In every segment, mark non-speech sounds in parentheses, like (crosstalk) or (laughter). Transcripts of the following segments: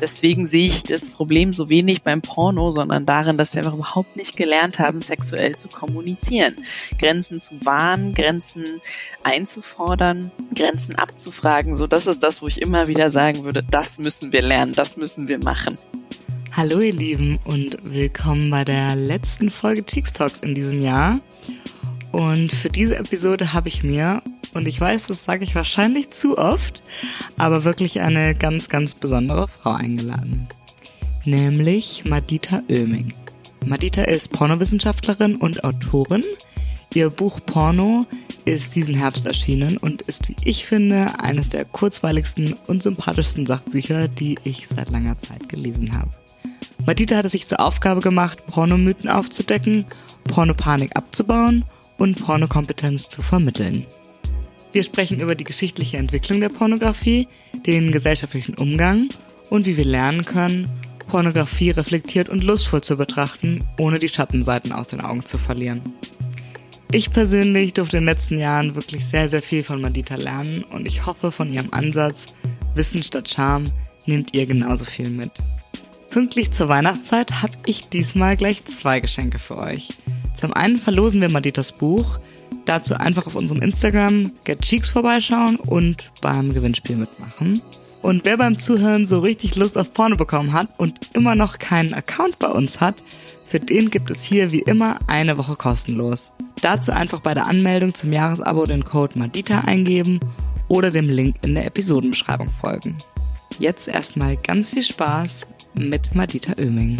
Deswegen sehe ich das Problem so wenig beim Porno, sondern darin, dass wir einfach überhaupt nicht gelernt haben, sexuell zu kommunizieren. Grenzen zu wahren, Grenzen einzufordern, Grenzen abzufragen. So, das ist das, wo ich immer wieder sagen würde, das müssen wir lernen, das müssen wir machen. Hallo ihr Lieben und willkommen bei der letzten Folge Talks in diesem Jahr. Und für diese Episode habe ich mir und ich weiß, das sage ich wahrscheinlich zu oft, aber wirklich eine ganz, ganz besondere Frau eingeladen. Nämlich Madita Oeming. Madita ist Pornowissenschaftlerin und Autorin. Ihr Buch Porno ist diesen Herbst erschienen und ist, wie ich finde, eines der kurzweiligsten und sympathischsten Sachbücher, die ich seit langer Zeit gelesen habe. Madita hat es sich zur Aufgabe gemacht, Pornomythen aufzudecken, Pornopanik abzubauen und Pornokompetenz zu vermitteln. Wir sprechen über die geschichtliche Entwicklung der Pornografie, den gesellschaftlichen Umgang und wie wir lernen können, Pornografie reflektiert und lustvoll zu betrachten, ohne die Schattenseiten aus den Augen zu verlieren. Ich persönlich durfte in den letzten Jahren wirklich sehr, sehr viel von Madita lernen und ich hoffe, von ihrem Ansatz Wissen statt Charme nehmt ihr genauso viel mit. Pünktlich zur Weihnachtszeit habe ich diesmal gleich zwei Geschenke für euch. Zum einen verlosen wir Maditas Buch, Dazu einfach auf unserem Instagram Get Cheeks vorbeischauen und beim Gewinnspiel mitmachen. Und wer beim Zuhören so richtig Lust auf Porno bekommen hat und immer noch keinen Account bei uns hat, für den gibt es hier wie immer eine Woche kostenlos. Dazu einfach bei der Anmeldung zum Jahresabo den Code Madita eingeben oder dem Link in der Episodenbeschreibung folgen. Jetzt erstmal ganz viel Spaß mit Madita Oeming.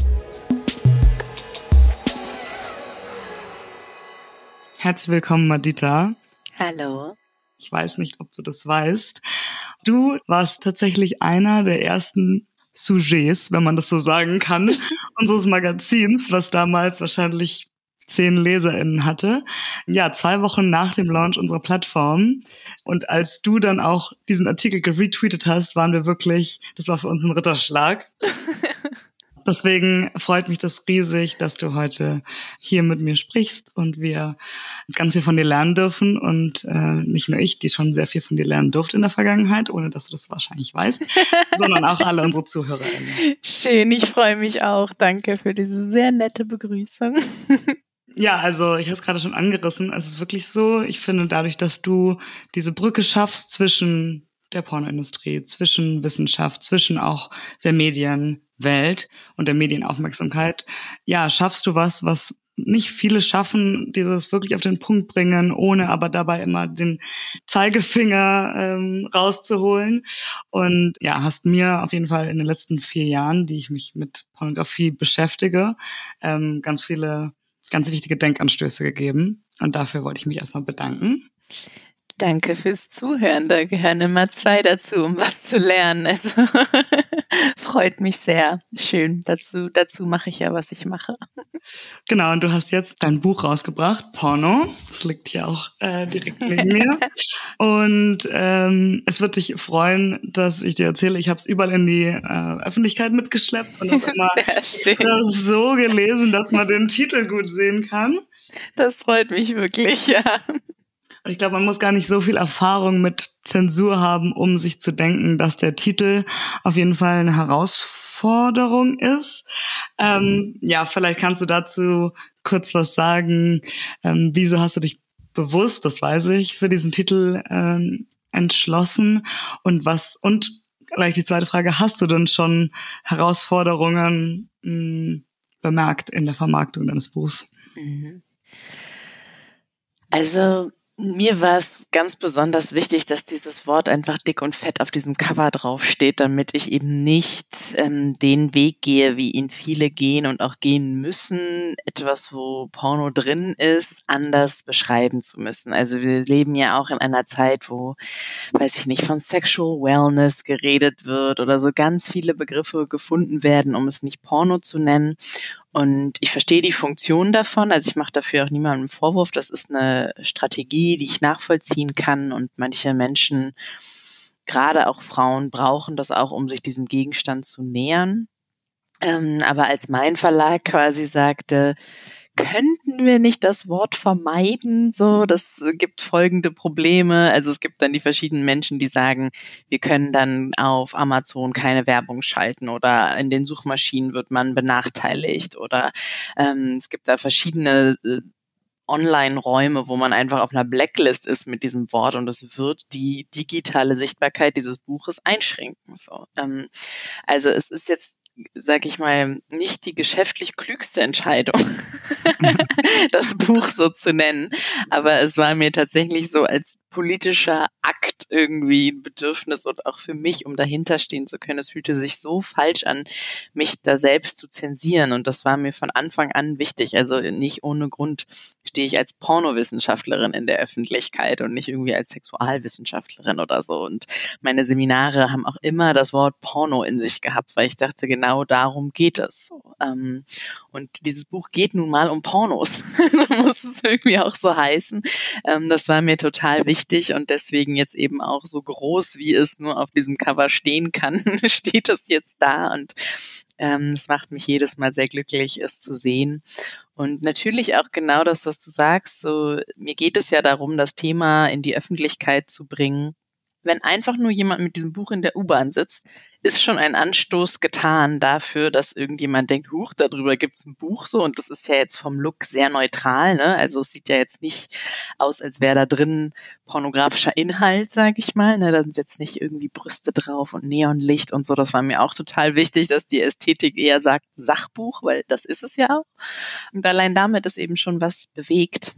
Herzlich willkommen, Madita. Hallo. Ich weiß nicht, ob du das weißt. Du warst tatsächlich einer der ersten Sujets, wenn man das so sagen kann, (laughs) unseres Magazins, was damals wahrscheinlich zehn LeserInnen hatte. Ja, zwei Wochen nach dem Launch unserer Plattform. Und als du dann auch diesen Artikel geretweetet hast, waren wir wirklich, das war für uns ein Ritterschlag. Deswegen freut mich das riesig, dass du heute hier mit mir sprichst und wir ganz viel von dir lernen dürfen. Und äh, nicht nur ich, die schon sehr viel von dir lernen durfte in der Vergangenheit, ohne dass du das wahrscheinlich weißt, (laughs) sondern auch alle unsere ZuhörerInnen. Schön, ich freue mich auch. Danke für diese sehr nette Begrüßung. (laughs) Ja, also ich habe es gerade schon angerissen. Es ist wirklich so, ich finde dadurch, dass du diese Brücke schaffst zwischen der Pornoindustrie, zwischen Wissenschaft, zwischen auch der Medienwelt und der Medienaufmerksamkeit. Ja, schaffst du was, was nicht viele schaffen, dieses wirklich auf den Punkt bringen, ohne aber dabei immer den Zeigefinger ähm, rauszuholen. Und ja, hast mir auf jeden Fall in den letzten vier Jahren, die ich mich mit Pornografie beschäftige, ähm, ganz viele ganz wichtige Denkanstöße gegeben. Und dafür wollte ich mich erstmal bedanken. Danke fürs Zuhören. Da gehören immer zwei dazu, um was zu lernen. Also (laughs) freut mich sehr. Schön. Dazu, dazu mache ich ja, was ich mache. Genau, und du hast jetzt dein Buch rausgebracht, Porno. Das liegt hier auch äh, direkt neben mir. (laughs) Und ähm, es wird dich freuen, dass ich dir erzähle, ich habe es überall in die äh, Öffentlichkeit mitgeschleppt und habe (laughs) immer so gelesen, dass man den Titel gut sehen kann. Das freut mich wirklich, ja. Und ich glaube, man muss gar nicht so viel Erfahrung mit Zensur haben, um sich zu denken, dass der Titel auf jeden Fall eine Herausforderung ist. Ähm, ja, vielleicht kannst du dazu kurz was sagen. Ähm, wieso hast du dich bewusst, das weiß ich, für diesen Titel ähm, entschlossen? Und was, und gleich die zweite Frage, hast du denn schon Herausforderungen mh, hm, bemerkt in der Vermarktung deines Buchs? Mhm. Also mir war es ganz besonders wichtig, dass dieses Wort einfach dick und fett auf diesem Cover draufsteht, damit ich eben nicht ähm, den Weg gehe, wie ihn viele gehen und auch gehen müssen, etwas, wo Porno drin ist, anders beschreiben zu müssen. Also wir leben ja auch in einer Zeit, wo, weiß ich nicht, von Sexual Wellness geredet wird oder so ganz viele Begriffe gefunden werden, um es nicht Porno zu nennen. Und ich verstehe die Funktion davon. Also ich mache dafür auch niemandem Vorwurf. Das ist eine Strategie, die ich nachvollziehen kann. Und manche Menschen, gerade auch Frauen, brauchen das auch, um sich diesem Gegenstand zu nähern. Ähm, aber als mein Verlag quasi sagte, könnten wir nicht das Wort vermeiden? So, das gibt folgende Probleme. Also es gibt dann die verschiedenen Menschen, die sagen, wir können dann auf Amazon keine Werbung schalten oder in den Suchmaschinen wird man benachteiligt oder ähm, es gibt da verschiedene äh, Online-Räume, wo man einfach auf einer Blacklist ist mit diesem Wort und es wird die digitale Sichtbarkeit dieses Buches einschränken. So. Ähm, also es ist jetzt sag ich mal, nicht die geschäftlich klügste Entscheidung, (laughs) (laughs) das Buch so zu nennen. Aber es war mir tatsächlich so als politischer Akt irgendwie ein Bedürfnis und auch für mich, um dahinter stehen zu können. Es fühlte sich so falsch an, mich da selbst zu zensieren und das war mir von Anfang an wichtig. Also nicht ohne Grund stehe ich als Pornowissenschaftlerin in der Öffentlichkeit und nicht irgendwie als Sexualwissenschaftlerin oder so. Und meine Seminare haben auch immer das Wort Porno in sich gehabt, weil ich dachte, genau darum geht es. Ähm, und dieses Buch geht nun mal um Pornos. (laughs) muss es irgendwie auch so heißen. Ähm, das war mir total wichtig wichtig und deswegen jetzt eben auch so groß, wie es nur auf diesem Cover stehen kann, (laughs) steht es jetzt da und ähm, es macht mich jedes Mal sehr glücklich, es zu sehen. Und natürlich auch genau das, was du sagst. So, mir geht es ja darum, das Thema in die Öffentlichkeit zu bringen wenn einfach nur jemand mit diesem Buch in der U-Bahn sitzt, ist schon ein Anstoß getan dafür, dass irgendjemand denkt, huch, darüber gibt's ein Buch so und das ist ja jetzt vom Look sehr neutral, ne? Also es sieht ja jetzt nicht aus, als wäre da drin pornografischer Inhalt, sag ich mal. Ne? Da sind jetzt nicht irgendwie Brüste drauf und Neonlicht und so. Das war mir auch total wichtig, dass die Ästhetik eher sagt Sachbuch, weil das ist es ja auch. Und allein damit ist eben schon was bewegt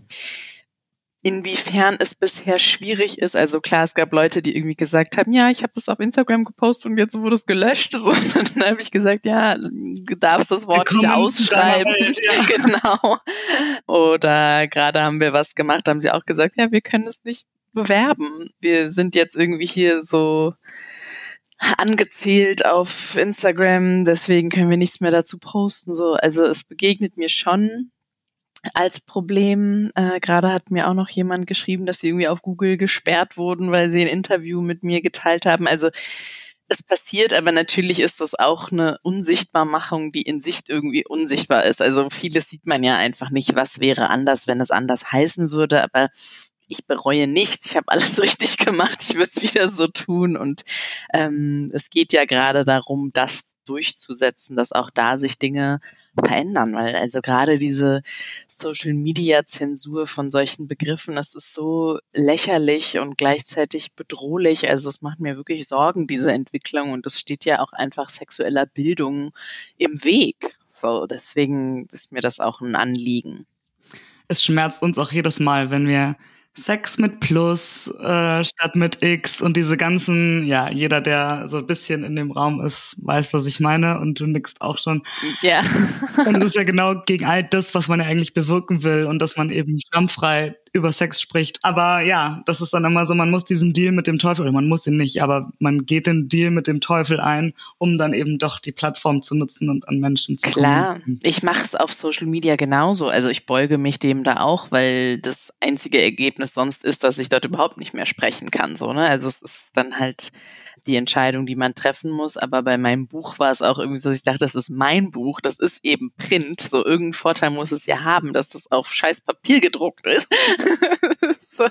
inwiefern es bisher schwierig ist. Also klar, es gab Leute, die irgendwie gesagt haben, ja, ich habe das auf Instagram gepostet und jetzt wurde es gelöscht. (laughs) So, dann habe ich gesagt, ja, du darfst das Wort nicht ausschreiben. Welt, ja. (laughs) Genau. Oder gerade haben wir was gemacht, haben sie auch gesagt, ja, wir können es nicht bewerben. Wir sind jetzt irgendwie hier so angezählt auf Instagram, deswegen können wir nichts mehr dazu posten. So, also es begegnet mir schon als Problem. Äh, Gerade hat mir auch noch jemand geschrieben, dass sie irgendwie auf Google gesperrt wurden, weil sie ein Interview mit mir geteilt haben. Also es passiert, aber natürlich ist das auch eine Unsichtbarmachung, die in Sicht irgendwie unsichtbar ist. Also vieles sieht man ja einfach nicht, was wäre anders, wenn es anders heißen würde. Aber ich bereue nichts, ich habe alles (laughs) richtig gemacht, ich würde es wieder so tun. Und ähm, es geht ja gerade darum, das durchzusetzen, dass auch da sich Dinge verändern, weil also gerade diese Social Media Zensur von solchen Begriffen, das ist so lächerlich und gleichzeitig bedrohlich. Also es macht mir wirklich Sorgen, diese Entwicklung und es steht ja auch einfach sexueller Bildung im Weg. So, deswegen ist mir das auch ein Anliegen. Es schmerzt uns auch jedes Mal, wenn wir Sex mit Plus äh, statt mit X und diese ganzen, ja, jeder, der so ein bisschen in dem Raum ist, weiß, was ich meine und du nickst auch schon. Ja. und es ist ja genau gegen all das, was man ja eigentlich bewirken will und dass man eben schamfrei über Sex spricht. Aber ja, das ist dann immer so, man muss diesen Deal mit dem Teufel, oder man muss ihn nicht, aber man geht den Deal mit dem Teufel ein, um dann eben doch die Plattform zu nutzen und an Menschen zu Klar, kommen. ich mache es auf Social Media genauso. Also ich beuge mich dem da auch, weil das einzige Ergebnis sonst ist, dass ich dort überhaupt nicht mehr sprechen kann. So, ne? Also es ist dann halt die Entscheidung, die man treffen muss. Aber bei meinem Buch war es auch irgendwie so, ich dachte, das ist mein Buch, das ist eben Print. So irgendein Vorteil muss es ja haben, dass das auf scheiß Papier gedruckt ist. (laughs) so.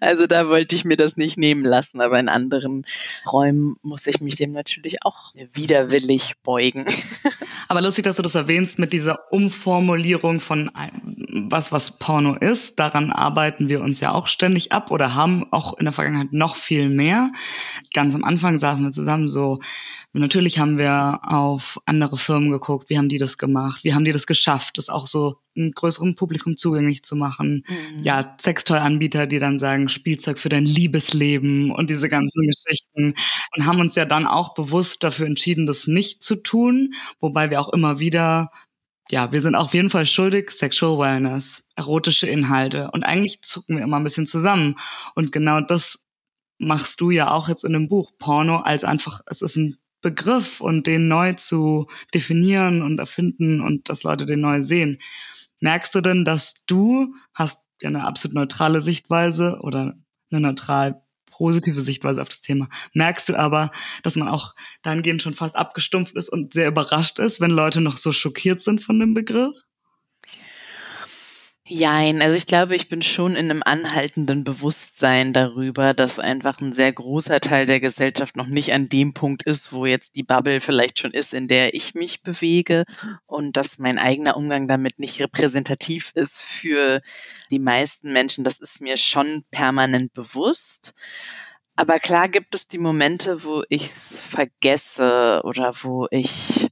Also da wollte ich mir das nicht nehmen lassen, aber in anderen Räumen muss ich mich dem natürlich auch widerwillig beugen. (laughs) aber lustig, dass du das erwähnst mit dieser Umformulierung von was, was Porno ist. Daran arbeiten wir uns ja auch ständig ab oder haben auch in der Vergangenheit noch viel mehr. Ganz am Anfang saßen wir zusammen so, natürlich haben wir auf andere Firmen geguckt, wie haben die das gemacht, wie haben die das geschafft, das auch so einem größeren Publikum zugänglich zu machen. Mhm. Ja, Sextoy-Anbieter, die dann sagen, Spielzeug für dein Liebesleben und diese ganzen Geschichten. Und haben uns ja dann auch bewusst dafür entschieden, das nicht zu tun, wobei wir auch immer wieder ja, wir sind auf jeden Fall schuldig, Sexual Wellness, erotische Inhalte. Und eigentlich zucken wir immer ein bisschen zusammen. Und genau das machst du ja auch jetzt in dem Buch. Porno als einfach, es ist ein Begriff und den neu zu definieren und erfinden und dass Leute den neu sehen. Merkst du denn, dass du hast ja eine absolut neutrale Sichtweise oder eine neutral positive Sichtweise auf das Thema. Merkst du aber, dass man auch dahingehend schon fast abgestumpft ist und sehr überrascht ist, wenn Leute noch so schockiert sind von dem Begriff? Jein, also ich glaube, ich bin schon in einem anhaltenden Bewusstsein darüber, dass einfach ein sehr großer Teil der Gesellschaft noch nicht an dem Punkt ist, wo jetzt die Bubble vielleicht schon ist, in der ich mich bewege und dass mein eigener Umgang damit nicht repräsentativ ist für die meisten Menschen. Das ist mir schon permanent bewusst. Aber klar gibt es die Momente, wo ich es vergesse oder wo ich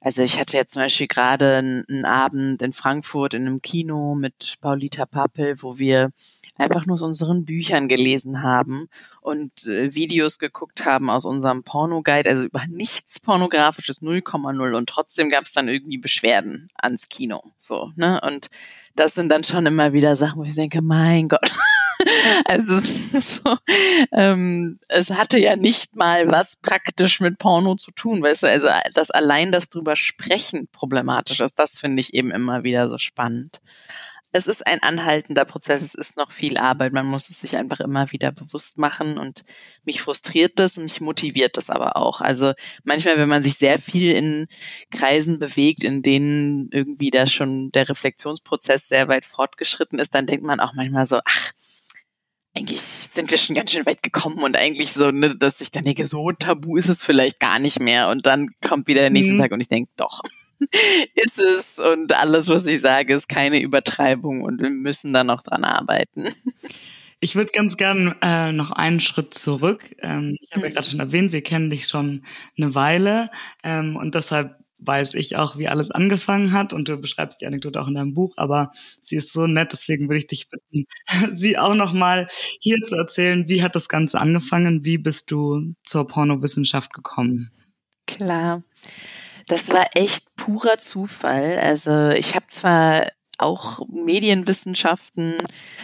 also ich hatte jetzt zum Beispiel gerade einen Abend in Frankfurt in einem Kino mit Paulita Pappel, wo wir einfach nur aus unseren Büchern gelesen haben und äh, Videos geguckt haben aus unserem Porno-Guide, also über nichts pornografisches 0,0 und trotzdem gab es dann irgendwie Beschwerden ans Kino, so, ne? Und das sind dann schon immer wieder Sachen, wo ich denke, mein Gott, (laughs) also es so, ähm, es hatte ja nicht mal was praktisch mit Porno zu tun, weißt du, also dass allein das drüber sprechen problematisch ist, das finde ich eben immer wieder so spannend. Es ist ein anhaltender Prozess, es ist noch viel Arbeit, man muss es sich einfach immer wieder bewusst machen und mich frustriert das, mich motiviert das aber auch. Also manchmal, wenn man sich sehr viel in Kreisen bewegt, in denen irgendwie da schon der Reflexionsprozess sehr weit fortgeschritten ist, dann denkt man auch manchmal so, ach, eigentlich sind wir schon ganz schön weit gekommen und eigentlich so, ne, dass ich dann denke, so tabu ist es vielleicht gar nicht mehr. Und dann kommt wieder der nächste mhm. Tag und ich denke, doch, (laughs) ist es. Und alles, was ich sage, ist keine Übertreibung und wir müssen da noch dran arbeiten. (laughs) Ich würde ganz gern äh, noch einen Schritt zurück. Ähm, ich habe ja mhm. gerade schon erwähnt, wir kennen dich schon eine Weile ähm, und deshalb weiß ich auch, wie alles angefangen hat und du beschreibst die Anekdote auch in deinem Buch, aber sie ist so nett, deswegen würde ich dich bitten, (laughs) sie auch nochmal hier zu erzählen. Wie hat das Ganze angefangen? Wie bist du zur Pornowissenschaft gekommen? Klar. Das war echt purer Zufall. Also ich habe zwar auch Medienwissenschaften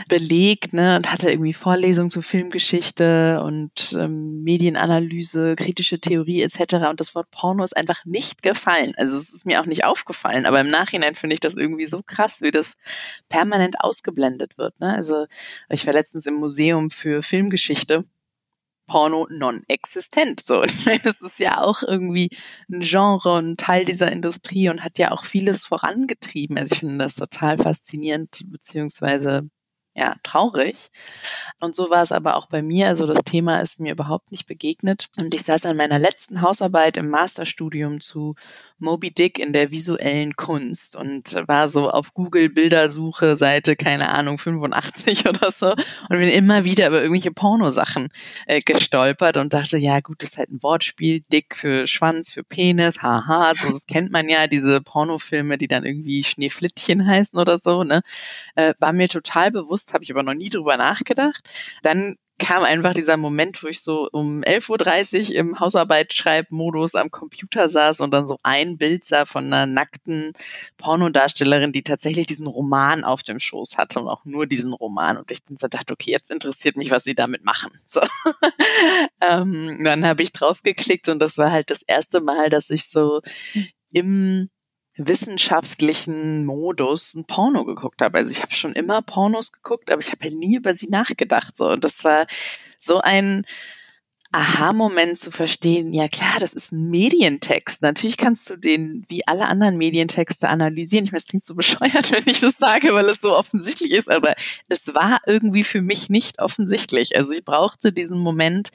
belegt ne, und hatte irgendwie Vorlesungen zu Filmgeschichte und ähm, Medienanalyse, kritische Theorie etc. Und das Wort Porno ist einfach nicht gefallen. Also es ist mir auch nicht aufgefallen, aber im Nachhinein finde ich das irgendwie so krass, wie das permanent ausgeblendet wird. Ne? Also ich war letztens im Museum für Filmgeschichte Porno non-existent. So, (laughs) ich es ist ja auch irgendwie ein Genre und Teil dieser Industrie und hat ja auch vieles vorangetrieben. Also ich finde das total faszinierend, beziehungsweise ja, traurig. Und so war es aber auch bei mir. Also das Thema ist mir überhaupt nicht begegnet. Und ich saß an meiner letzten Hausarbeit im Masterstudium zu Moby Dick in der visuellen Kunst und war so auf Google Bildersuche Seite, keine Ahnung, 85 (laughs) oder so und bin immer wieder über irgendwelche Pornosachen äh, gestolpert und dachte, ja gut, das ist halt ein Wortspiel, Dick für Schwanz, für Penis, haha, so das kennt man ja, diese Pornofilme, die dann irgendwie Schneeflittchen heißen oder so, ne, äh, war mir total bewusst, habe ich aber noch nie drüber nachgedacht. Dann kam einfach dieser Moment, wo ich so um 11.30 Uhr im Hausarbeit-Schreibmodus am Computer saß und dann so ein Bild sah von einer nackten Pornodarstellerin, die tatsächlich diesen Roman auf dem Schoß hatte und auch nur diesen Roman. Und ich dann so dachte, okay, jetzt interessiert mich, was sie damit machen. (laughs) So. ähm, dann habe ich draufgeklickt und das war halt das erste Mal, dass ich so im wissenschaftlichen Modus ein Porno geguckt habe. Also ich habe schon immer Pornos geguckt, aber ich habe halt nie über sie nachgedacht. So. Und das war so ein Aha-Moment zu verstehen, ja klar, das ist ein Medientext. Natürlich kannst du den wie alle anderen Medientexte analysieren. Ich meine, es klingt so bescheuert, (laughs) wenn ich das sage, weil es so offensichtlich ist, aber es war irgendwie für mich nicht offensichtlich. Also ich brauchte diesen Moment,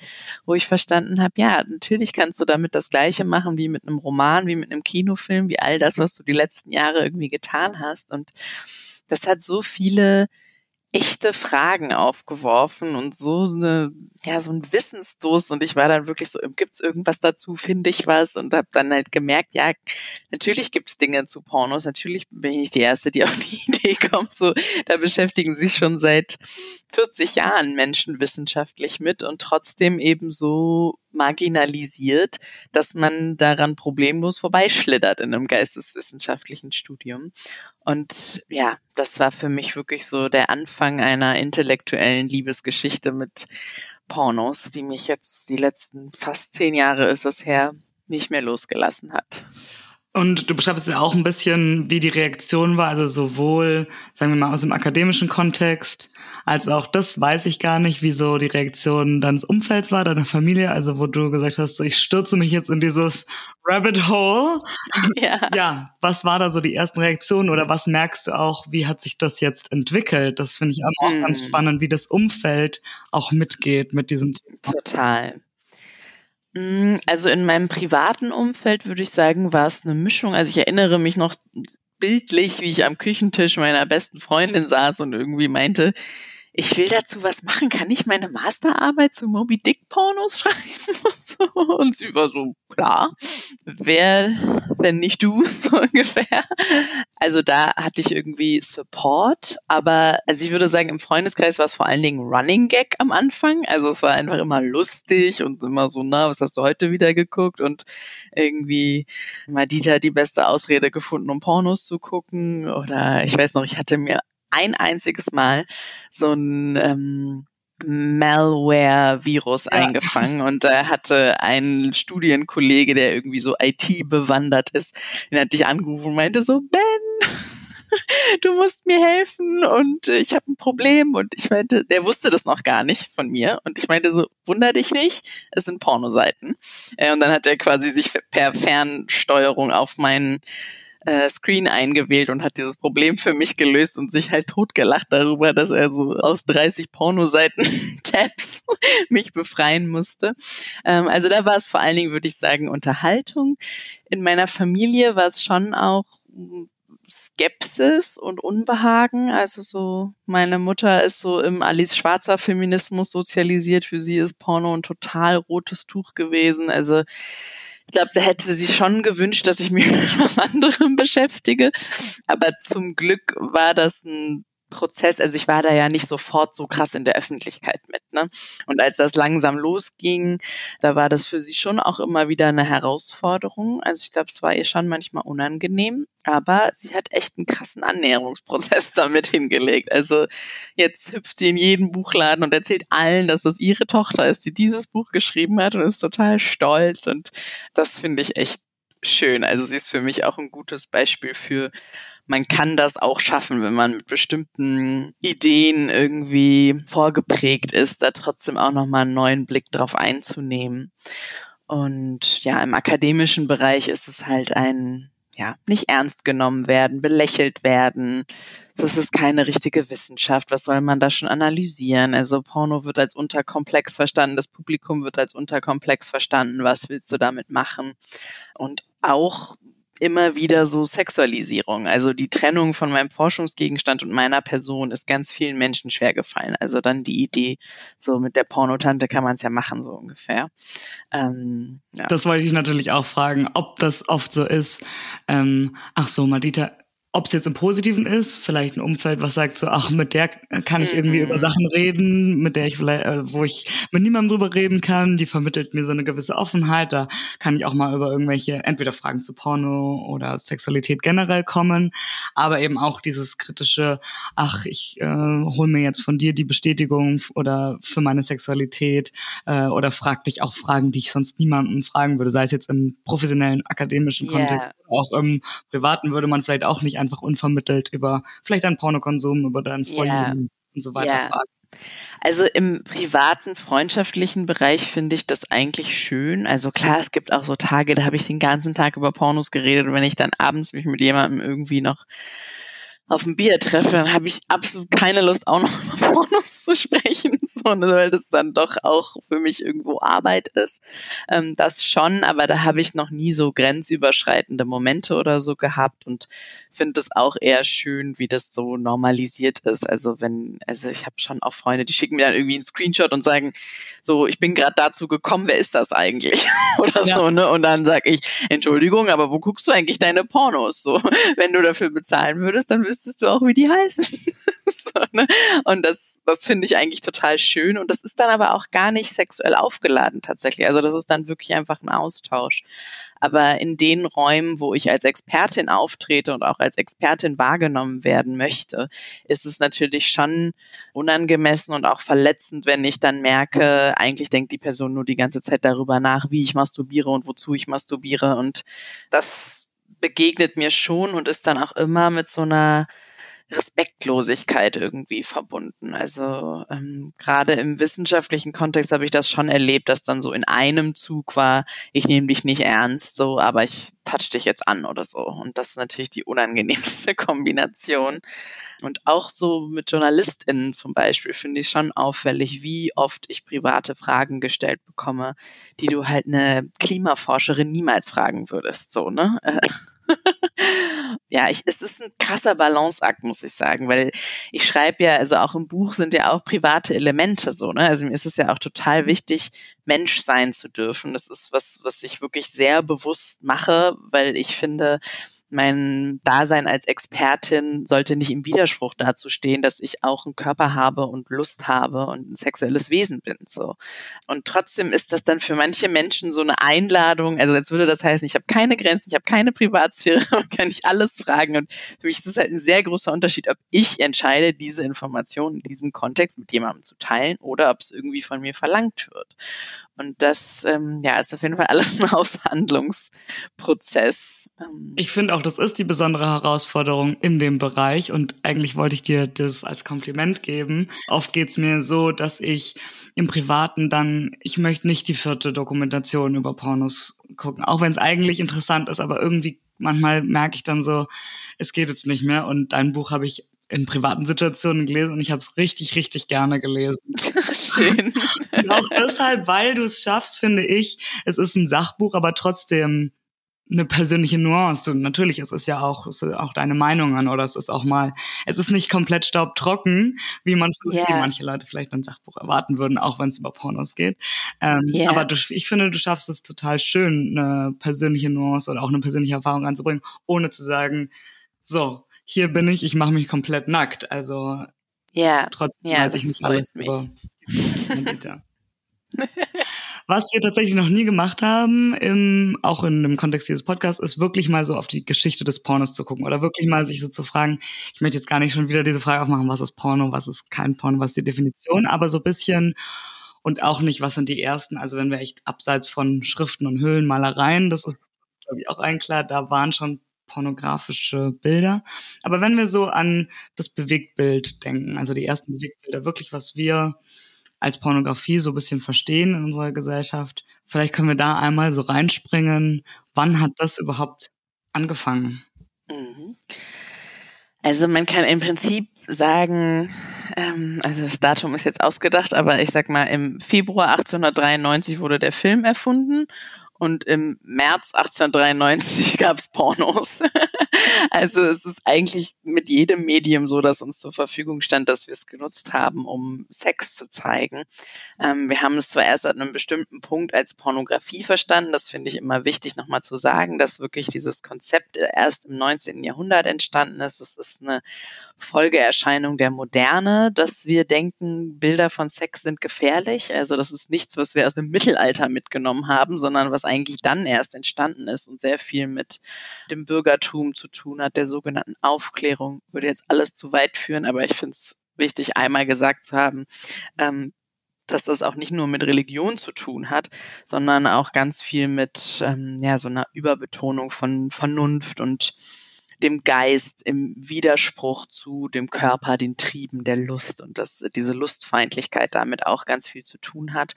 wo ich verstanden habe, ja, natürlich kannst du damit das Gleiche machen wie mit einem Roman, wie mit einem Kinofilm, wie all das, was du die letzten Jahre irgendwie getan hast. Und das hat so viele echte Fragen aufgeworfen und so eine, ja, so ein Wissensdurst und ich war dann wirklich so, gibt's irgendwas dazu, finde ich was? Und habe dann halt gemerkt, ja, natürlich gibt's Dinge zu Pornos, natürlich bin ich die Erste, die (laughs) auf die Idee kommt, so, da beschäftigen sich schon seit 40 Jahren Menschen wissenschaftlich mit und trotzdem eben so marginalisiert, dass man daran problemlos vorbeischlittert in einem geisteswissenschaftlichen Studium. Und ja, das war für mich wirklich so der Anfang einer intellektuellen Liebesgeschichte mit Pornos, die mich jetzt die letzten fast zehn Jahre ist es her nicht mehr losgelassen hat. Und du beschreibst ja auch ein bisschen, wie die Reaktion war, also sowohl, sagen wir mal, aus dem akademischen Kontext, als auch das weiß ich gar nicht, wieso die Reaktion deines Umfelds war, deiner Familie, also wo du gesagt hast, ich stürze mich jetzt in dieses Rabbit Hole. (laughs) Ja. ja, was war da so die ersten Reaktionen oder was merkst du auch, wie hat sich das jetzt entwickelt? Das finde ich auch mm. ganz spannend, wie das Umfeld auch mitgeht mit diesem Thema. Total. Mm, also in meinem privaten Umfeld würde ich sagen, war es eine Mischung. Also ich erinnere mich noch bildlich, wie ich am Küchentisch meiner besten Freundin saß und irgendwie meinte, ich will dazu was machen. Kann ich meine Masterarbeit zu Moby Dick Pornos (laughs) schreiben? und sie war so, klar, wer, wenn nicht du, (laughs) so ungefähr. Also da hatte ich irgendwie Support, aber also ich würde sagen, im Freundeskreis war es vor allen Dingen Running Gag am Anfang. Also es war einfach immer lustig und immer so, na, was hast du heute wieder geguckt? Und irgendwie Madita hat die beste Ausrede gefunden, um Pornos zu gucken. Oder ich weiß noch, ich hatte mir ein einziges Mal so ein ähm, Malware-Virus ja. eingefangen und da hatte ein Studienkollege, der irgendwie so IT bewandert ist, den hatte ich angerufen und meinte so, Ben, (laughs) du musst mir helfen und ich habe ein Problem und ich meinte, der wusste das noch gar nicht von mir und ich meinte so, wunder dich nicht, es sind Pornoseiten. Äh, und dann hat er quasi sich per Fernsteuerung auf meinen äh, Screen eingewählt und hat dieses Problem für mich gelöst und sich halt totgelacht darüber, dass er so aus 30 Pornoseiten (laughs) Tabs mich befreien musste. Ähm, also da war es vor allen Dingen, würde ich sagen, Unterhaltung. In meiner Familie war es schon auch Skepsis und Unbehagen. Also so, meine Mutter ist so im Alice Schwarzer Feminismus sozialisiert. Für sie ist Porno ein total rotes Tuch gewesen. Also ich glaube, da hätte sie schon gewünscht, dass ich mich (laughs) mit was anderem beschäftige. Aber zum Glück war das ein Prozess, also ich war da ja nicht sofort so krass in der Öffentlichkeit mit, ne? Und als das langsam losging, da war das für sie schon auch immer wieder eine Herausforderung. Also ich glaube, es war ihr schon manchmal unangenehm, aber sie hat echt einen krassen Annäherungsprozess (laughs) damit hingelegt. Also jetzt hüpft sie in jeden Buchladen und erzählt allen, dass das ihre Tochter ist, die dieses Buch geschrieben hat und ist total stolz und das finde ich echt schön. Also sie ist für mich auch ein gutes Beispiel für man kann das auch schaffen, wenn man mit bestimmten Ideen irgendwie vorgeprägt ist, da trotzdem auch nochmal einen neuen Blick drauf einzunehmen. Und ja, im akademischen Bereich ist es halt ein, ja, nicht ernst genommen werden, belächelt werden. Das ist keine richtige Wissenschaft. Was soll man da schon analysieren? Also Porno wird als unterkomplex verstanden, das Publikum wird als unterkomplex verstanden. Was willst du damit machen? Und auch immer wieder so Sexualisierung. Also die Trennung von meinem Forschungsgegenstand und meiner Person ist ganz vielen Menschen schwer gefallen. Also dann die Idee, so mit der Pornotante kann man es ja machen, so ungefähr. Ähm, ja. Das wollte ich natürlich auch fragen, ob das oft so ist. Ähm, ach so, Madita, ob es jetzt im Positiven ist, vielleicht ein Umfeld, was sagt so, ach, mit der kann ich irgendwie mhm. über Sachen reden, mit der ich vielleicht, äh, wo ich mit niemandem drüber reden kann, die vermittelt mir so eine gewisse Offenheit, da kann ich auch mal über irgendwelche, entweder Fragen zu Porno oder Sexualität generell kommen, aber eben auch dieses kritische, ach, ich äh, hol mir jetzt von dir die Bestätigung oder für meine Sexualität äh, oder frag dich auch Fragen, die ich sonst niemandem fragen würde, sei es jetzt im professionellen, akademischen Kontext, yeah. auch im privaten würde man vielleicht auch nicht einfach unvermittelt über vielleicht deinen Pornokonsum, über dein Vorlieben yeah. und so weiter yeah. fragen. Also im privaten, freundschaftlichen Bereich finde ich das eigentlich schön. Also klar, es gibt auch so Tage, da habe ich den ganzen Tag über Pornos geredet und wenn ich dann abends mich mit jemandem irgendwie noch auf ein Bier treffe, dann habe ich absolut keine Lust, auch noch (laughs) über Pornos zu sprechen, (laughs) so, ne, weil das dann doch auch für mich irgendwo Arbeit ist. Ähm, das schon, aber da habe ich noch nie so grenzüberschreitende Momente oder so gehabt und finde es auch eher schön, wie das so normalisiert ist. Also wenn, also ich habe schon auch Freunde, die schicken mir dann irgendwie einen Screenshot und sagen, so, ich bin gerade dazu gekommen, wer ist das eigentlich? (laughs) oder ja. so, ne? Und dann sage ich, Entschuldigung, aber wo guckst du eigentlich deine Pornos? So, wenn du dafür bezahlen würdest, dann wüsstest du auch, wie die heißen. (laughs) so, ne? Und das, das finde ich eigentlich total schön. Und das ist dann aber auch gar nicht sexuell aufgeladen tatsächlich. Also das ist dann wirklich einfach ein Austausch. Aber in den Räumen, wo ich als Expertin auftrete und auch als Expertin wahrgenommen werden möchte, ist es natürlich schon unangemessen und auch verletzend, wenn ich dann merke, eigentlich denkt die Person nur die ganze Zeit darüber nach, wie ich masturbiere und wozu ich masturbiere. Und das begegnet mir schon und ist dann auch immer mit so einer Respektlosigkeit irgendwie verbunden. Also ähm, gerade im wissenschaftlichen Kontext habe ich das schon erlebt, dass dann so in einem Zug war, ich nehme dich nicht ernst, so, aber ich touch dich jetzt an oder so. Und das ist natürlich die unangenehmste (laughs) Kombination. Und auch so mit JournalistInnen zum Beispiel finde ich schon auffällig, wie oft ich private Fragen gestellt bekomme, die du halt eine Klimaforscherin niemals fragen würdest, so, ne? (laughs) ja, ich, es ist ein krasser Balanceakt, muss ich sagen, weil ich schreibe ja, also auch im Buch sind ja auch private Elemente so, ne? Also mir ist es ja auch total wichtig, Mensch sein zu dürfen. Das ist was, was ich wirklich sehr bewusst mache, weil ich finde, mein Dasein als Expertin sollte nicht im Widerspruch dazu stehen, dass ich auch einen Körper habe und Lust habe und ein sexuelles Wesen bin. So. Und trotzdem ist das dann für manche Menschen so eine Einladung. Also jetzt würde das heißen, ich habe keine Grenzen, ich habe keine Privatsphäre (laughs) und kann ich alles fragen. Und für mich ist es halt ein sehr großer Unterschied, ob ich entscheide, diese Informationen in diesem Kontext mit jemandem zu teilen oder ob es irgendwie von mir verlangt wird. Und das ähm, ja, ist auf jeden Fall alles ein (laughs) Aushandlungsprozess. Ähm. Ich finde auch, das ist die besondere Herausforderung in dem Bereich und eigentlich wollte ich dir das als Kompliment geben. Oft geht's mir so, dass ich im Privaten dann, ich möchte nicht die vierte Dokumentation über Pornos gucken, auch wenn es eigentlich interessant ist, aber irgendwie manchmal merke ich dann so, es geht jetzt nicht mehr und dein Buch habe ich in privaten Situationen gelesen und ich habe es richtig, richtig gerne gelesen. (laughs) Schön. Und auch deshalb, weil du es schaffst, finde ich, es ist ein Sachbuch, aber trotzdem eine persönliche Nuance. Und natürlich, es ist ja auch, es ist auch deine Meinungen oder es ist auch mal, es ist nicht komplett staubtrocken, wie man yeah. wie manche Leute vielleicht ein Sachbuch erwarten würden, auch wenn es über Pornos geht. Ähm, yeah. Aber du, ich finde, du schaffst es total schön, eine persönliche Nuance oder auch eine persönliche Erfahrung anzubringen, ohne zu sagen, so, hier bin ich, ich mache mich komplett nackt. Also ja, trotzdem ja, weiß ich nicht alles mich. über (laughs) Was wir tatsächlich noch nie gemacht haben, im, auch in dem Kontext dieses Podcasts, ist wirklich mal so auf die Geschichte des Pornos zu gucken oder wirklich mal sich so zu fragen, ich möchte jetzt gar nicht schon wieder diese Frage aufmachen, was ist Porno, was ist kein Porno, was ist die Definition, aber so bisschen und auch nicht, was sind die ersten, also wenn wir echt abseits von Schriften und Höhlenmalereien, das ist, glaube ich, auch ein klar, da waren schon pornografische Bilder. Aber wenn wir so an das Bewegtbild denken, also die ersten Bewegtbilder, wirklich was wir als Pornografie so ein bisschen verstehen in unserer Gesellschaft, vielleicht können wir da einmal so reinspringen. Wann hat das überhaupt angefangen? Mhm. Also man kann im Prinzip sagen, ähm, also das Datum ist jetzt ausgedacht, aber ich sag mal, im Februar 1893 wurde der Film erfunden und im März 1893 (laughs) gab's Pornos. (laughs) also es ist eigentlich mit jedem Medium so, das uns zur Verfügung stand, dass wir es genutzt haben, um Sex zu zeigen. Ähm, wir haben es zwar erst an einem bestimmten Punkt als Pornografie verstanden, das finde ich immer wichtig nochmal zu sagen, dass wirklich dieses Konzept erst im 19. Jahrhundert entstanden ist. Es ist eine Folgeerscheinung der Moderne, dass wir denken, Bilder von Sex sind gefährlich. Also das ist nichts, was wir aus dem Mittelalter mitgenommen haben, sondern was eigentlich dann erst entstanden ist und sehr viel mit dem Bürgertum zu tun hat, der sogenannten Aufklärung. Würde jetzt alles zu weit führen, aber ich finde es wichtig, einmal gesagt zu haben, ähm, dass das auch nicht nur mit Religion zu tun hat, sondern auch ganz viel mit ähm, ja so einer Überbetonung von Vernunft und dem Geist im Widerspruch zu dem Körper, den Trieben der Lust und dass diese Lustfeindlichkeit damit auch ganz viel zu tun hat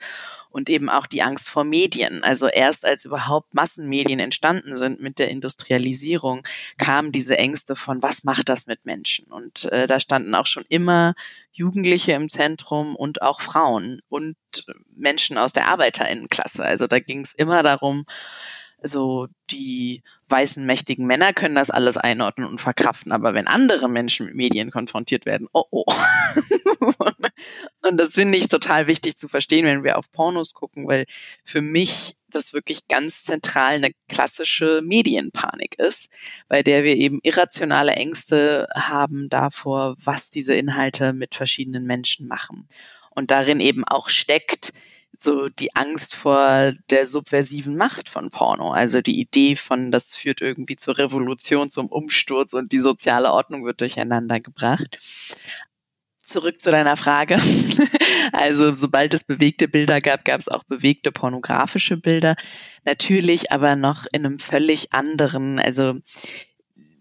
und eben auch die Angst vor Medien. Also erst als überhaupt Massenmedien entstanden sind mit der Industrialisierung, kamen diese Ängste von, was macht das mit Menschen? Und äh, da standen auch schon immer Jugendliche im Zentrum und auch Frauen und Menschen aus der Arbeiterinnenklasse. Also da ging es immer darum, so die weißen mächtigen Männer können das alles einordnen und verkraften, aber wenn andere Menschen mit Medien konfrontiert werden, oh oh. (laughs) und das finde ich total wichtig zu verstehen, wenn wir auf Pornos gucken, weil für mich das wirklich ganz zentral eine klassische Medienpanik ist, bei der wir eben irrationale Ängste haben davor, was diese Inhalte mit verschiedenen Menschen machen. Und darin eben auch steckt, so die Angst vor der subversiven Macht von Porno. Also die Idee von, das führt irgendwie zur Revolution, zum Umsturz und die soziale Ordnung wird durcheinander gebracht. zurück zu deiner Frage. (laughs) also sobald es bewegte Bilder gab, gab es auch bewegte pornografische Bilder. Natürlich aber noch in einem völlig anderen, also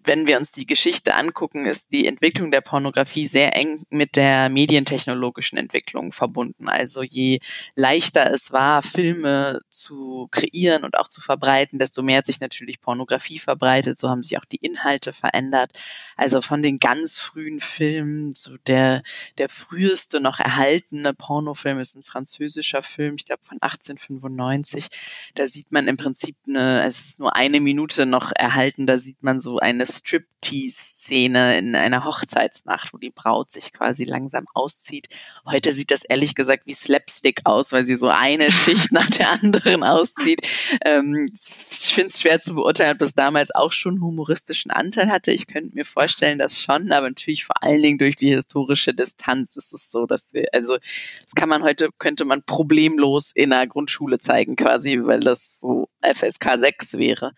wenn wir uns die Geschichte angucken, ist die Entwicklung der Pornografie sehr eng mit der medientechnologischen Entwicklung verbunden. Also je leichter es war, Filme zu kreieren und auch zu verbreiten, desto mehr hat sich natürlich Pornografie verbreitet. So haben sich auch die Inhalte verändert. Also von den ganz frühen Filmen, so der, der früheste noch erhaltene Pornofilm ist ein französischer Film, ich glaube von 1895. Da sieht man im Prinzip eine, es ist nur eine Minute noch erhalten, da sieht man so eine strip Striptease-Szene in einer Hochzeitsnacht, wo die Braut sich quasi langsam auszieht. Heute sieht das ehrlich gesagt wie Slapstick aus, weil sie so eine (laughs) Schicht nach der anderen auszieht. Ähm, ich finde es schwer zu beurteilen, ob das damals auch schon humoristischen Anteil hatte. Ich könnte mir vorstellen, dass schon, aber natürlich vor allen Dingen durch die historische Distanz ist es so, dass wir, also das kann man heute, könnte man problemlos in einer Grundschule zeigen quasi, weil das so FSK 6 wäre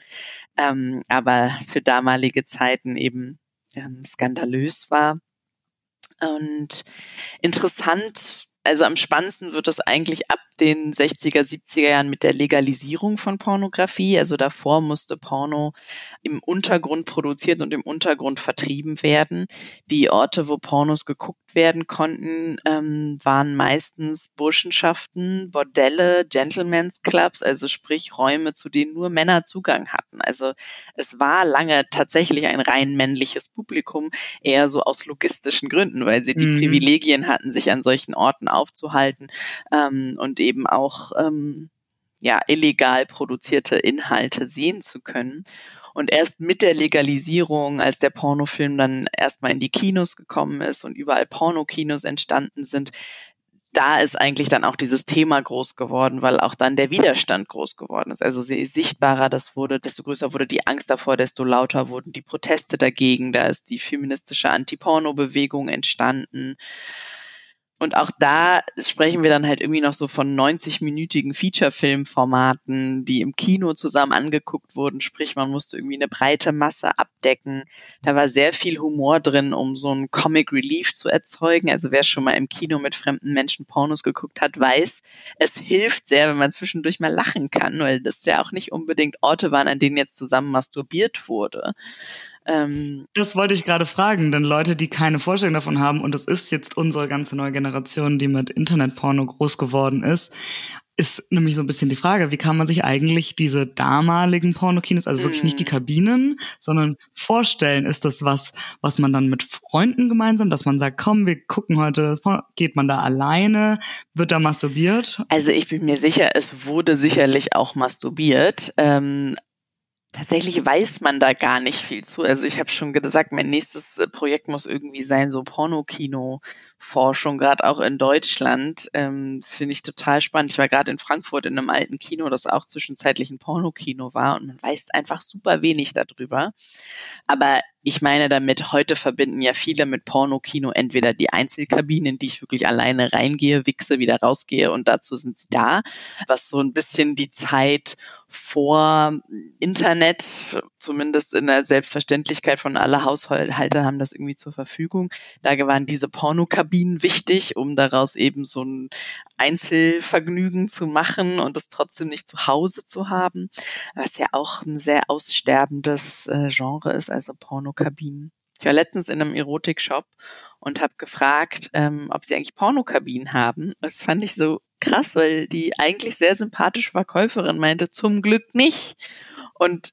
ähm, aber für damalige Zeiten eben ähm, skandalös war. Und interessant, also am spannendsten wird es eigentlich ab den 60er, 70er Jahren mit der Legalisierung von Pornografie. Also davor musste Porno im Untergrund produziert und im Untergrund vertrieben werden. Die Orte, wo Pornos geguckt werden konnten, ähm, waren meistens Burschenschaften, Bordelle, Gentlemen's Clubs, also sprich Räume, zu denen nur Männer Zugang hatten. Also es war lange tatsächlich ein rein männliches Publikum, eher so aus logistischen Gründen, weil sie die mhm. Privilegien hatten, sich an solchen Orten aufzuhalten ähm, und eben auch ähm, ja illegal produzierte Inhalte sehen zu können. Und erst mit der Legalisierung, als der Pornofilm dann erstmal in die Kinos gekommen ist und überall Pornokinos entstanden sind, da ist eigentlich dann auch dieses Thema groß geworden, weil auch dann der Widerstand groß geworden ist. Also je sichtbarer das wurde, desto größer wurde die Angst davor, desto lauter wurden die Proteste dagegen. Da ist die feministische Anti-Porno-Bewegung entstanden. Und auch da sprechen wir dann halt irgendwie noch so von 90-minütigen Feature-Film-Formaten, die im Kino zusammen angeguckt wurden. Sprich, man musste irgendwie eine breite Masse abdecken. Da war sehr viel Humor drin, um so einen Comic Relief zu erzeugen. Also wer schon mal im Kino mit fremden Menschen Pornos geguckt hat, weiß, es hilft sehr, wenn man zwischendurch mal lachen kann, weil das ja auch nicht unbedingt Orte waren, an denen jetzt zusammen masturbiert wurde. Ähm, das wollte ich gerade fragen, denn Leute, die keine Vorstellung davon haben, und das ist jetzt unsere ganze neue Generation, die mit Internetporno groß geworden ist, ist nämlich so ein bisschen die Frage, wie kann man sich eigentlich diese damaligen Pornokinos, also wirklich nicht die mhm. Kabinen, sondern vorstellen, ist das was, was man dann mit Freunden gemeinsam, dass man sagt, komm, wir gucken heute, geht man da alleine, wird da masturbiert? Also ich bin mir sicher, es wurde sicherlich auch masturbiert, ähm, Tatsächlich weiß man da gar nicht viel zu. Also ich habe schon gesagt, mein nächstes äh, Projekt muss irgendwie sein, so Pornokino-Forschung, gerade auch in Deutschland. Ähm, das finde ich total spannend. Ich war gerade in Frankfurt in einem alten Kino, das auch zwischenzeitlich ein Pornokino war und man weiß einfach super wenig darüber. Aber ich meine damit, heute verbinden ja viele mit Pornokino entweder die Einzelkabinen, in die ich wirklich alleine reingehe, wichse, wieder rausgehe und dazu sind sie da, was so ein bisschen die Zeit vor Internet, zumindest in der Selbstverständlichkeit von alle Haushalte haben das irgendwie zur Verfügung. Da waren diese Pornokabinen wichtig, um daraus eben so ein Einzelvergnügen zu machen und es trotzdem nicht zu Hause zu haben, was ja auch ein sehr aussterbendes äh, Genre ist, also Pornokabinen. Ich war letztens in einem Erotikshop und habe gefragt, ähm, ob sie eigentlich Pornokabinen haben. Das fand ich so krass, weil die eigentlich sehr sympathische Verkäuferin meinte, zum Glück nicht. Und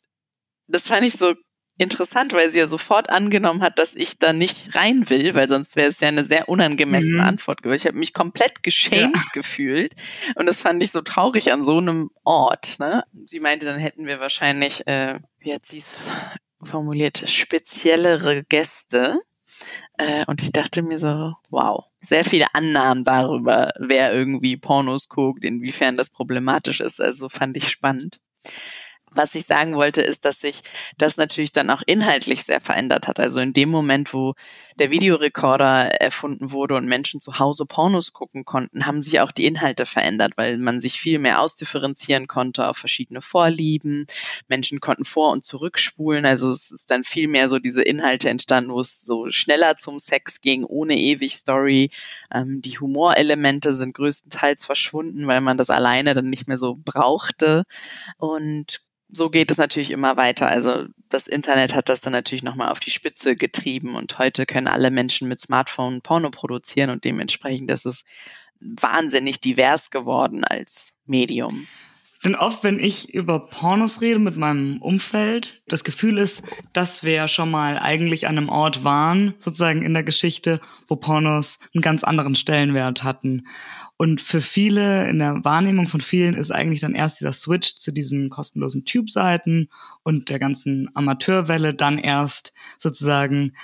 das fand ich so interessant, weil sie ja sofort angenommen hat, dass ich da nicht rein will, weil sonst wäre es ja eine sehr unangemessene mhm. Antwort gewesen. Ich habe mich komplett geschämt ja. gefühlt und das fand ich so traurig an so einem Ort. Ne? Sie meinte, dann hätten wir wahrscheinlich, äh, wie hat sie es formuliert, speziellere Gäste. Äh, und ich dachte mir so, wow, sehr viele Annahmen darüber, wer irgendwie Pornos guckt, inwiefern das problematisch ist. Also fand ich spannend. Was ich sagen wollte, ist, dass sich das natürlich dann auch inhaltlich sehr verändert hat. Also in dem Moment, wo der Videorekorder erfunden wurde und Menschen zu Hause Pornos gucken konnten, haben sich auch die Inhalte verändert, weil man sich viel mehr ausdifferenzieren konnte auf verschiedene Vorlieben. Menschen konnten vor- und zurückspulen. Also es ist dann viel mehr so diese Inhalte entstanden, wo es so schneller zum Sex ging, ohne ewig Story. Ähm, die Humorelemente sind größtenteils verschwunden, weil man das alleine dann nicht mehr so brauchte. Und so geht es natürlich immer weiter. Also das Internet hat das dann natürlich nochmal auf die Spitze getrieben und heute können alle Menschen mit Smartphone Porno produzieren und dementsprechend ist es wahnsinnig divers geworden als Medium. Denn oft, wenn ich über Pornos rede mit meinem Umfeld, das Gefühl ist, dass wir schon mal eigentlich an einem Ort waren, sozusagen in der Geschichte, wo Pornos einen ganz anderen Stellenwert hatten. Und für viele, in der Wahrnehmung von vielen, ist eigentlich dann erst dieser Switch zu diesen kostenlosen Tube-Seiten und der ganzen Amateurwelle dann erst sozusagen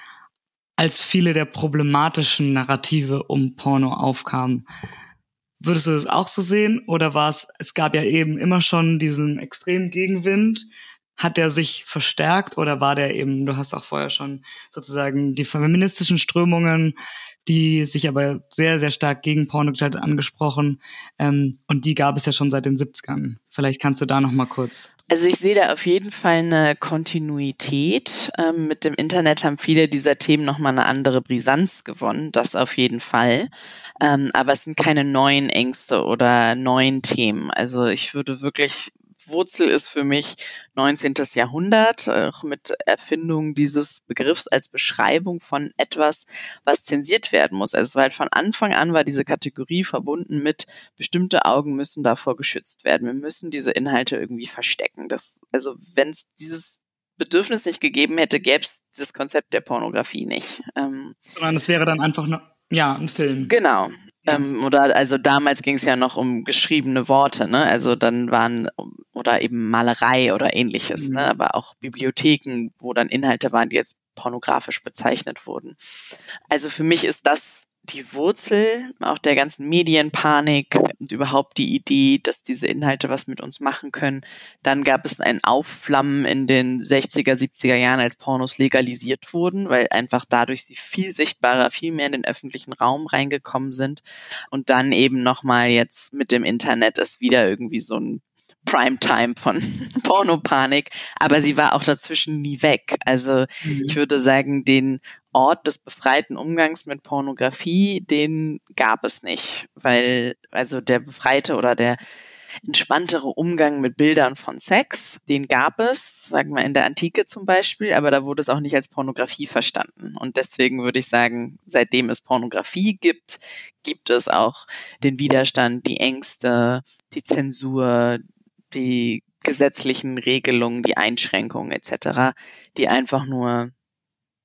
als viele der problematischen Narrative um Porno aufkamen. Würdest du das auch so sehen? Oder war es, es gab ja eben immer schon diesen extremen Gegenwind. Hat der sich verstärkt oder war der eben, du hast auch vorher schon sozusagen die feministischen Strömungen die sich aber sehr, sehr stark gegen Pornogestaltung angesprochen. Ähm, und die gab es ja schon seit den 70ern. Vielleicht kannst du da noch mal kurz. Also ich sehe da auf jeden Fall eine Kontinuität. Ähm, mit dem Internet haben viele dieser Themen nochmal eine andere Brisanz gewonnen, das auf jeden Fall. Ähm, aber es sind keine neuen Ängste oder neuen Themen. Also ich würde wirklich Wurzel ist für mich 19. Jahrhundert, auch mit Erfindung dieses Begriffs als Beschreibung von etwas, was zensiert werden muss. Also weil von Anfang an war diese Kategorie verbunden mit bestimmte Augen müssen davor geschützt werden. Wir müssen diese Inhalte irgendwie verstecken. Das, also wenn es dieses Bedürfnis nicht gegeben hätte, gäbe es das Konzept der Pornografie nicht. Ähm, Sondern es wäre dann einfach nur, ja, ein Film. Genau. Ähm, oder also damals ging es ja noch um geschriebene Worte, ne? Also dann waren oder eben Malerei oder ähnliches, ne? mhm. ne? Aber auch Bibliotheken, wo dann Inhalte waren, die jetzt pornografisch bezeichnet wurden. Also für mich ist das die Wurzel auch der ganzen Medienpanik und überhaupt die Idee, dass diese Inhalte was mit uns machen können. Dann gab es ein Aufflammen in den 60er, 70er Jahren, als Pornos legalisiert wurden, weil einfach dadurch sie viel sichtbarer, viel mehr in den öffentlichen Raum reingekommen sind. Und dann eben nochmal jetzt mit dem Internet ist wieder irgendwie so ein Primetime von (laughs) Pornopanik, aber sie war auch dazwischen nie weg. Also mhm. ich würde sagen, den Ort des befreiten Umgangs mit Pornografie, den gab es nicht, weil also der befreite oder der entspanntere Umgang mit Bildern von Sex, den gab es, sagen wir in der Antike zum Beispiel, aber da wurde es auch nicht als Pornografie verstanden. Und deswegen würde ich sagen, seitdem es Pornografie gibt, gibt es auch den Widerstand, die Ängste, die Zensur, die gesetzlichen Regelungen, die Einschränkungen etc., die einfach nur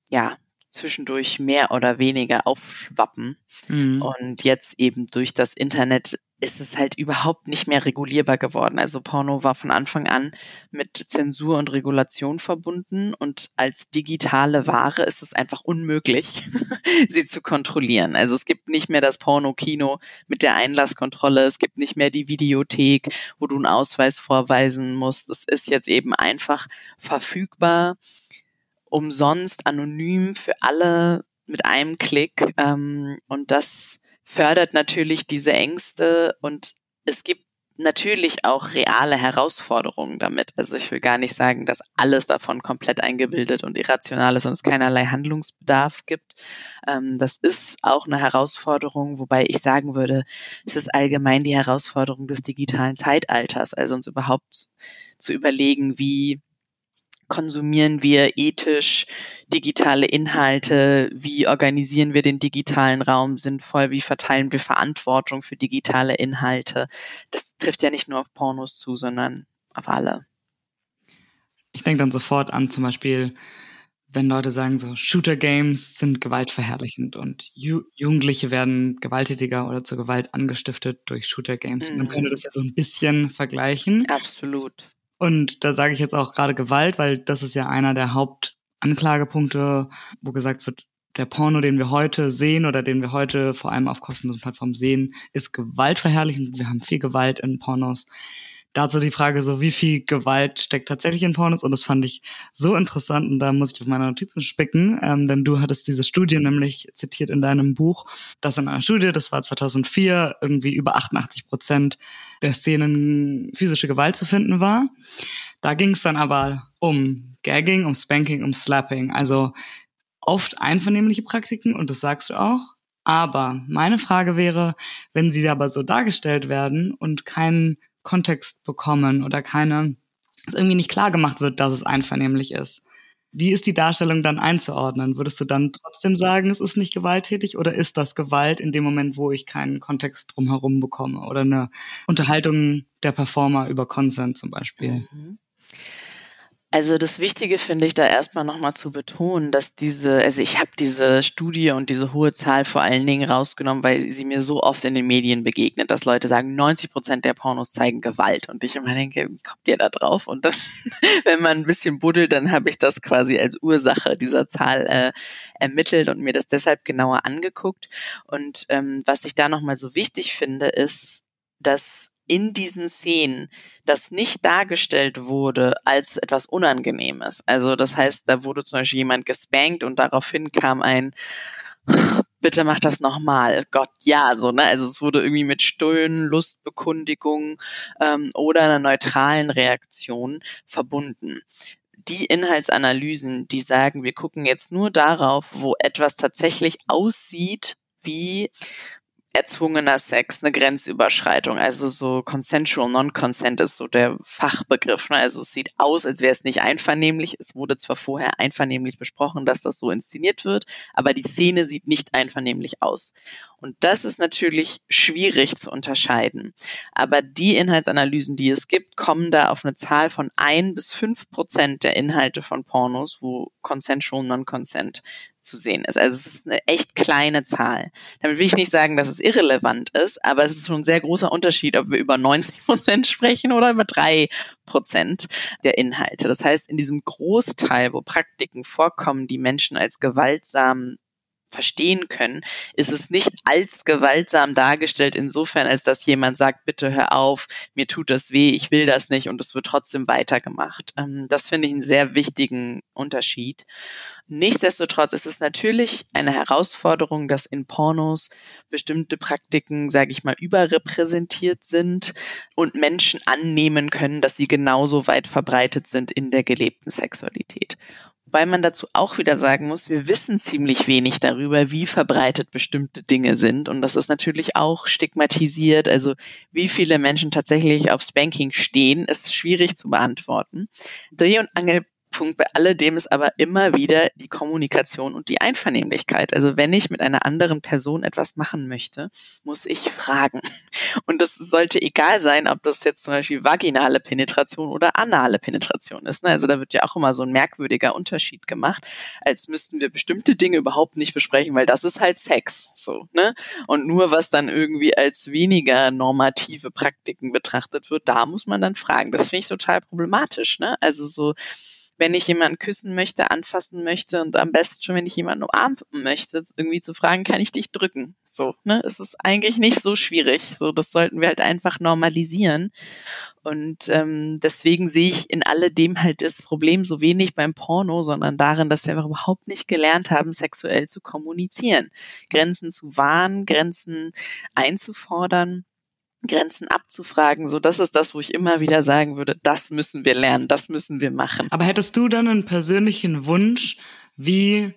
ja zwischendurch mehr oder weniger aufschwappen. Mhm. Und jetzt eben durch das Internet ist es halt überhaupt nicht mehr regulierbar geworden. Also Porno war von Anfang an mit Zensur und Regulation verbunden und als digitale Ware ist es einfach unmöglich, (laughs) sie zu kontrollieren. Also es gibt nicht mehr das Porno-Kino mit der Einlasskontrolle, es gibt nicht mehr die Videothek, wo du einen Ausweis vorweisen musst. Es ist jetzt eben einfach verfügbar umsonst, anonym für alle mit einem Klick. Ähm, und das fördert natürlich diese Ängste und es gibt natürlich auch reale Herausforderungen damit. Also ich will gar nicht sagen, dass alles davon komplett eingebildet und irrational ist und es keinerlei Handlungsbedarf gibt. Ähm, das ist auch eine Herausforderung, wobei ich sagen würde, es ist allgemein die Herausforderung des digitalen Zeitalters, also uns überhaupt zu überlegen, wie konsumieren wir ethisch digitale Inhalte? Wie organisieren wir den digitalen Raum sinnvoll? Wie verteilen wir Verantwortung für digitale Inhalte? Das trifft ja nicht nur auf Pornos zu, sondern auf alle. Ich denke dann sofort an zum Beispiel, wenn Leute sagen, so Shooter-Games sind gewaltverherrlichend und Ju Jugendliche werden gewalttätiger oder zur Gewalt angestiftet durch Shooter-Games. Mhm. Man könnte das ja so ein bisschen vergleichen. Absolut. Und da sage ich jetzt auch gerade Gewalt, weil das ist ja einer der Hauptanklagepunkte, wo gesagt wird, der Porno, den wir heute sehen oder den wir heute vor allem auf kostenlosen Plattformen sehen, ist gewaltverherrlichend. Wir haben viel Gewalt in Pornos. Dazu die Frage so, wie viel Gewalt steckt tatsächlich in Pornos? Und das fand ich so interessant und da muss ich auf meine Notizen spicken, ähm, denn du hattest diese Studie nämlich zitiert in deinem Buch, dass in einer Studie, das war 2004, irgendwie über 88 Prozent der Szenen physische Gewalt zu finden war. Da ging es dann aber um Gagging, um Spanking, um Slapping, also oft einvernehmliche Praktiken und das sagst du auch. Aber meine Frage wäre, wenn sie aber so dargestellt werden und keinen Kontext bekommen oder keine, es irgendwie nicht klar gemacht wird, dass es einvernehmlich ist. Wie ist die Darstellung dann einzuordnen? Würdest du dann trotzdem sagen, es ist nicht gewalttätig oder ist das Gewalt in dem Moment, wo ich keinen Kontext drumherum bekomme oder eine Unterhaltung der Performer über Consent zum Beispiel? Mhm. Also das Wichtige finde ich da erstmal nochmal zu betonen, dass diese, also ich habe diese Studie und diese hohe Zahl vor allen Dingen rausgenommen, weil sie mir so oft in den Medien begegnet, dass Leute sagen, 90 Prozent der Pornos zeigen Gewalt. Und ich immer denke, wie kommt ihr da drauf? Und dann, (laughs) wenn man ein bisschen buddelt, dann habe ich das quasi als Ursache dieser Zahl äh, ermittelt und mir das deshalb genauer angeguckt. Und ähm, was ich da nochmal so wichtig finde, ist, dass in diesen Szenen das nicht dargestellt wurde als etwas Unangenehmes. Also das heißt, da wurde zum Beispiel jemand gespankt und daraufhin kam ein (laughs) bitte mach das nochmal. Gott, ja, so, ne? Also es wurde irgendwie mit Stöhnen, Lustbekundigung ähm, oder einer neutralen Reaktion verbunden. Die Inhaltsanalysen, die sagen, wir gucken jetzt nur darauf, wo etwas tatsächlich aussieht wie erzwungener Sex, eine Grenzüberschreitung. Also so consensual non-consent ist so der Fachbegriff. Ne? Also es sieht aus, als wäre es nicht einvernehmlich. Es wurde zwar vorher einvernehmlich besprochen, dass das so inszeniert wird, aber die Szene sieht nicht einvernehmlich aus. Und das ist natürlich schwierig zu unterscheiden. Aber die Inhaltsanalysen, die es gibt, kommen da auf eine Zahl von ein bis fünf Prozent der Inhalte von Pornos, wo consensual non-consent zu sehen ist. Also es ist eine echt kleine Zahl. Damit will ich nicht sagen, dass es irrelevant ist, aber es ist schon ein sehr großer Unterschied, ob wir über 90 Prozent sprechen oder über drei Prozent der Inhalte. Das heißt, in diesem Großteil, wo Praktiken vorkommen, die Menschen als gewaltsam verstehen können, ist es nicht als gewaltsam dargestellt insofern, als dass jemand sagt, bitte hör auf, mir tut das weh, ich will das nicht und es wird trotzdem weitergemacht. Ähm, das finde ich einen sehr wichtigen Unterschied. Nichtsdestotrotz ist es natürlich eine Herausforderung, dass in Pornos bestimmte Praktiken, sage ich mal, überrepräsentiert sind und Menschen annehmen können, dass sie genauso weit verbreitet sind in der gelebten Sexualität. Wobei man dazu auch wieder sagen muss, wir wissen ziemlich wenig darüber, wie verbreitet bestimmte Dinge sind. Und das ist natürlich auch stigmatisiert. Also wie viele Menschen tatsächlich auf Spanking stehen, ist schwierig zu beantworten. Dreh- und Angel Punkt bei alledem ist aber immer wieder die Kommunikation und die Einvernehmlichkeit. Also wenn ich mit einer anderen Person etwas machen möchte, muss ich fragen. (laughs) Und das sollte egal sein, ob das jetzt zum Beispiel vaginale Penetration oder anale Penetration ist. Ne? Also da wird ja auch immer so ein merkwürdiger Unterschied gemacht, als müssten wir bestimmte Dinge überhaupt nicht besprechen, weil das ist halt Sex. So, ne? Und nur was dann irgendwie als weniger normative Praktiken betrachtet wird, da muss man dann fragen. Das finde ich total problematisch. Ne? Also so wenn ich jemanden küssen möchte, anfassen möchte und am besten schon, wenn ich jemanden umarmen möchte, irgendwie zu fragen, kann ich dich drücken? So, ne? Es ist eigentlich nicht so schwierig. So, das sollten wir halt einfach normalisieren. Und ähm, deswegen sehe ich in alledem halt das Problem so wenig beim Porno, sondern darin, dass wir überhaupt nicht gelernt haben, sexuell zu kommunizieren, Grenzen zu wahren, Grenzen einzufordern Grenzen abzufragen. So, das ist das, wo ich immer wieder sagen würde, das müssen wir lernen, das müssen wir machen. Aber hättest du dann einen persönlichen Wunsch, wie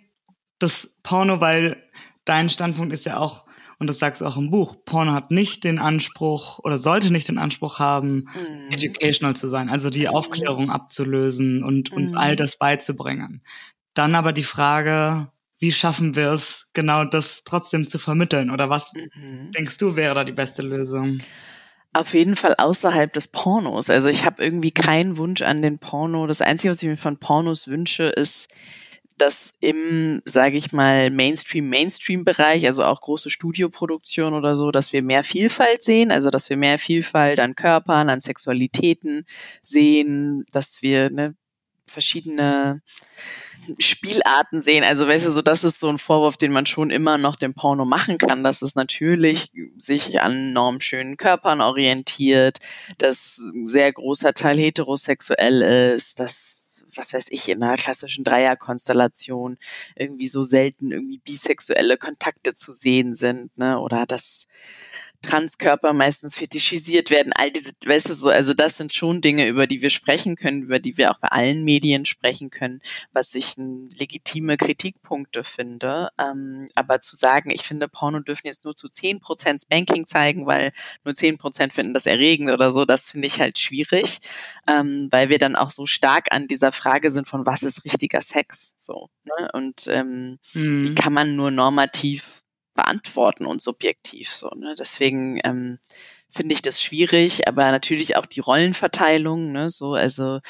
das Porno, weil dein Standpunkt ist ja auch, und das sagst du auch im Buch, Porno hat nicht den Anspruch oder sollte nicht den Anspruch haben, mhm. educational zu sein, also die mhm. Aufklärung abzulösen und uns mhm. all das beizubringen. Dann aber die Frage, wie schaffen wir es, genau das trotzdem zu vermitteln? Oder was mhm. denkst du, wäre da die beste Lösung? Auf jeden Fall außerhalb des Pornos. Also ich habe irgendwie keinen Wunsch an den Porno. Das Einzige, was ich mir von Pornos wünsche, ist, dass im, sage ich mal, Mainstream-Mainstream-Bereich, also auch große Studioproduktion oder so, dass wir mehr Vielfalt sehen, also dass wir mehr Vielfalt an Körpern, an Sexualitäten sehen, dass wir ne, verschiedene Spielarten sehen. Also weißt du, so das ist so ein Vorwurf, den man schon immer noch dem Porno machen kann, dass es natürlich sich an normschönen Körpern orientiert, dass ein sehr großer Teil heterosexuell ist, dass was weiß ich, in einer klassischen Dreierkonstellation irgendwie so selten irgendwie bisexuelle Kontakte zu sehen sind, ne? Oder dass Transkörper meistens fetischisiert werden, all diese, weißt du so, also das sind schon Dinge, über die wir sprechen können, über die wir auch bei allen Medien sprechen können, was ich ein legitime Kritikpunkte finde. Ähm, aber zu sagen, ich finde, Porno dürfen jetzt nur zu zehn Prozent Spanking zeigen, weil nur zehn Prozent finden das erregend oder so, das finde ich halt schwierig, ähm, weil wir dann auch so stark an dieser Frage sind von was ist richtiger Sex, so, ne? Und ähm, hm. wie kann man nur normativ beantworten und subjektiv so. Ne? Deswegen ähm, finde ich das schwierig, aber natürlich auch die Rollenverteilung, ne, so, also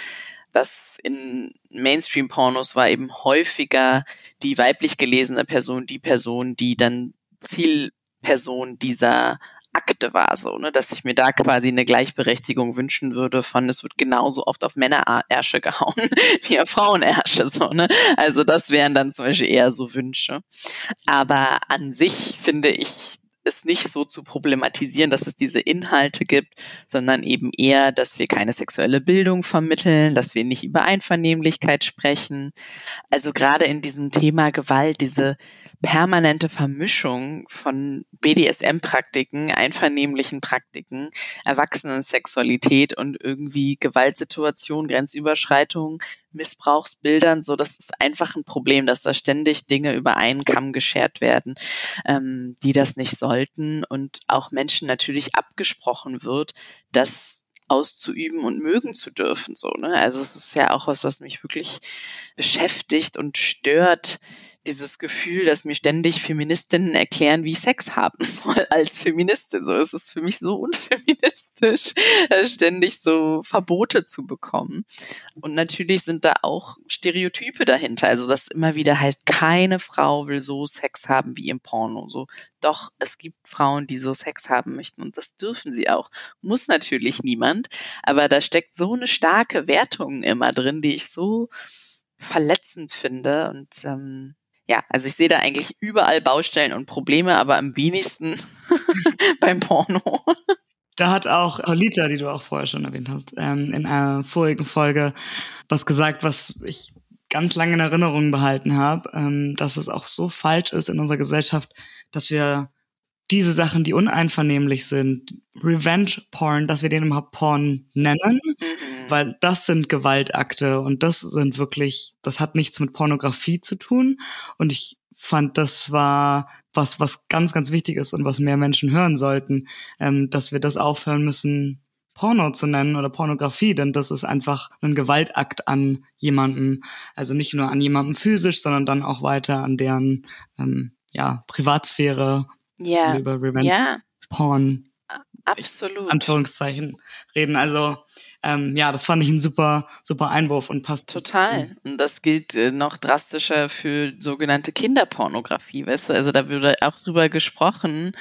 das in Mainstream-Pornos war eben häufiger die weiblich gelesene Person, die Person, die dann Zielperson dieser Akte war, so, ne, dass ich mir da quasi eine Gleichberechtigung wünschen würde von, es wird genauso oft auf Männerärsche (laughs) gehauen wie auf Frauenärsche, so, ne. Also das wären dann zum Beispiel eher so Wünsche. Aber an sich finde ich es nicht so zu problematisieren, dass es diese Inhalte gibt, sondern eben eher, dass wir keine sexuelle Bildung vermitteln, dass wir nicht über Einvernehmlichkeit sprechen. Also gerade in diesem Thema Gewalt, diese permanente Vermischung von BDSM-Praktiken, einvernehmlichen Praktiken, Erwachsenensexualität und irgendwie Gewaltsituation, Grenzüberschreitung, Missbrauchsbildern, so das ist einfach ein Problem, dass da ständig Dinge über einen Kamm geschert werden, ähm, die das nicht sollten und auch Menschen natürlich abgesprochen wird, dass auszuüben und mögen zu dürfen. So, ne? Also es ist ja auch was, was mich wirklich beschäftigt und stört, dieses Gefühl, dass mir ständig Feministinnen erklären, wie ich Sex haben (laughs) soll als Feministin. So es ist für mich so unfeministisch, (laughs) äh, ständig so Verbote zu bekommen. Und natürlich sind da auch Stereotype dahinter. Also das immer wieder heißt, keine Frau will so Sex haben wie im Porno. So, doch es gibt Frauen, die so Sex haben möchten und das dürfen sie auch. Muss natürlich niemand, aber da steckt so eine starke Wertung immer drin, die ich so verletzend finde und ähm, ja, also ich sehe da eigentlich überall Baustellen und Probleme, aber am wenigsten (laughs) beim Porno. Da hat auch Paulita, die du auch vorher schon erwähnt hast, ähm, in einer vorigen Folge was gesagt, was ich ganz lange in Erinnerung behalten habe, ähm, dass es auch so falsch ist in unserer Gesellschaft, dass wir diese Sachen, die uneinvernehmlich sind, Revenge Porn, dass wir den überhaupt Porn nennen, mhm. weil das sind Gewaltakte und das sind wirklich, das hat nichts mit Pornografie zu tun und ich fand, das war was, was ganz, ganz wichtig ist und was mehr Menschen hören sollten, ähm, dass wir das aufhören müssen, Porno zu nennen oder Pornografie, denn das ist einfach ein Gewaltakt an jemanden, also nicht nur an jemanden physisch, sondern dann auch weiter an deren ähm, ja, Privatsphäre, ja. über Revenge ja. Porn Absolut. Anführungszeichen reden. Also ähm, ja, das fand ich ein super, super Einwurf und passt. Total. Und das gilt äh, noch drastischer für sogenannte Kinderpornografie, weißt du? Also da würde auch drüber gesprochen,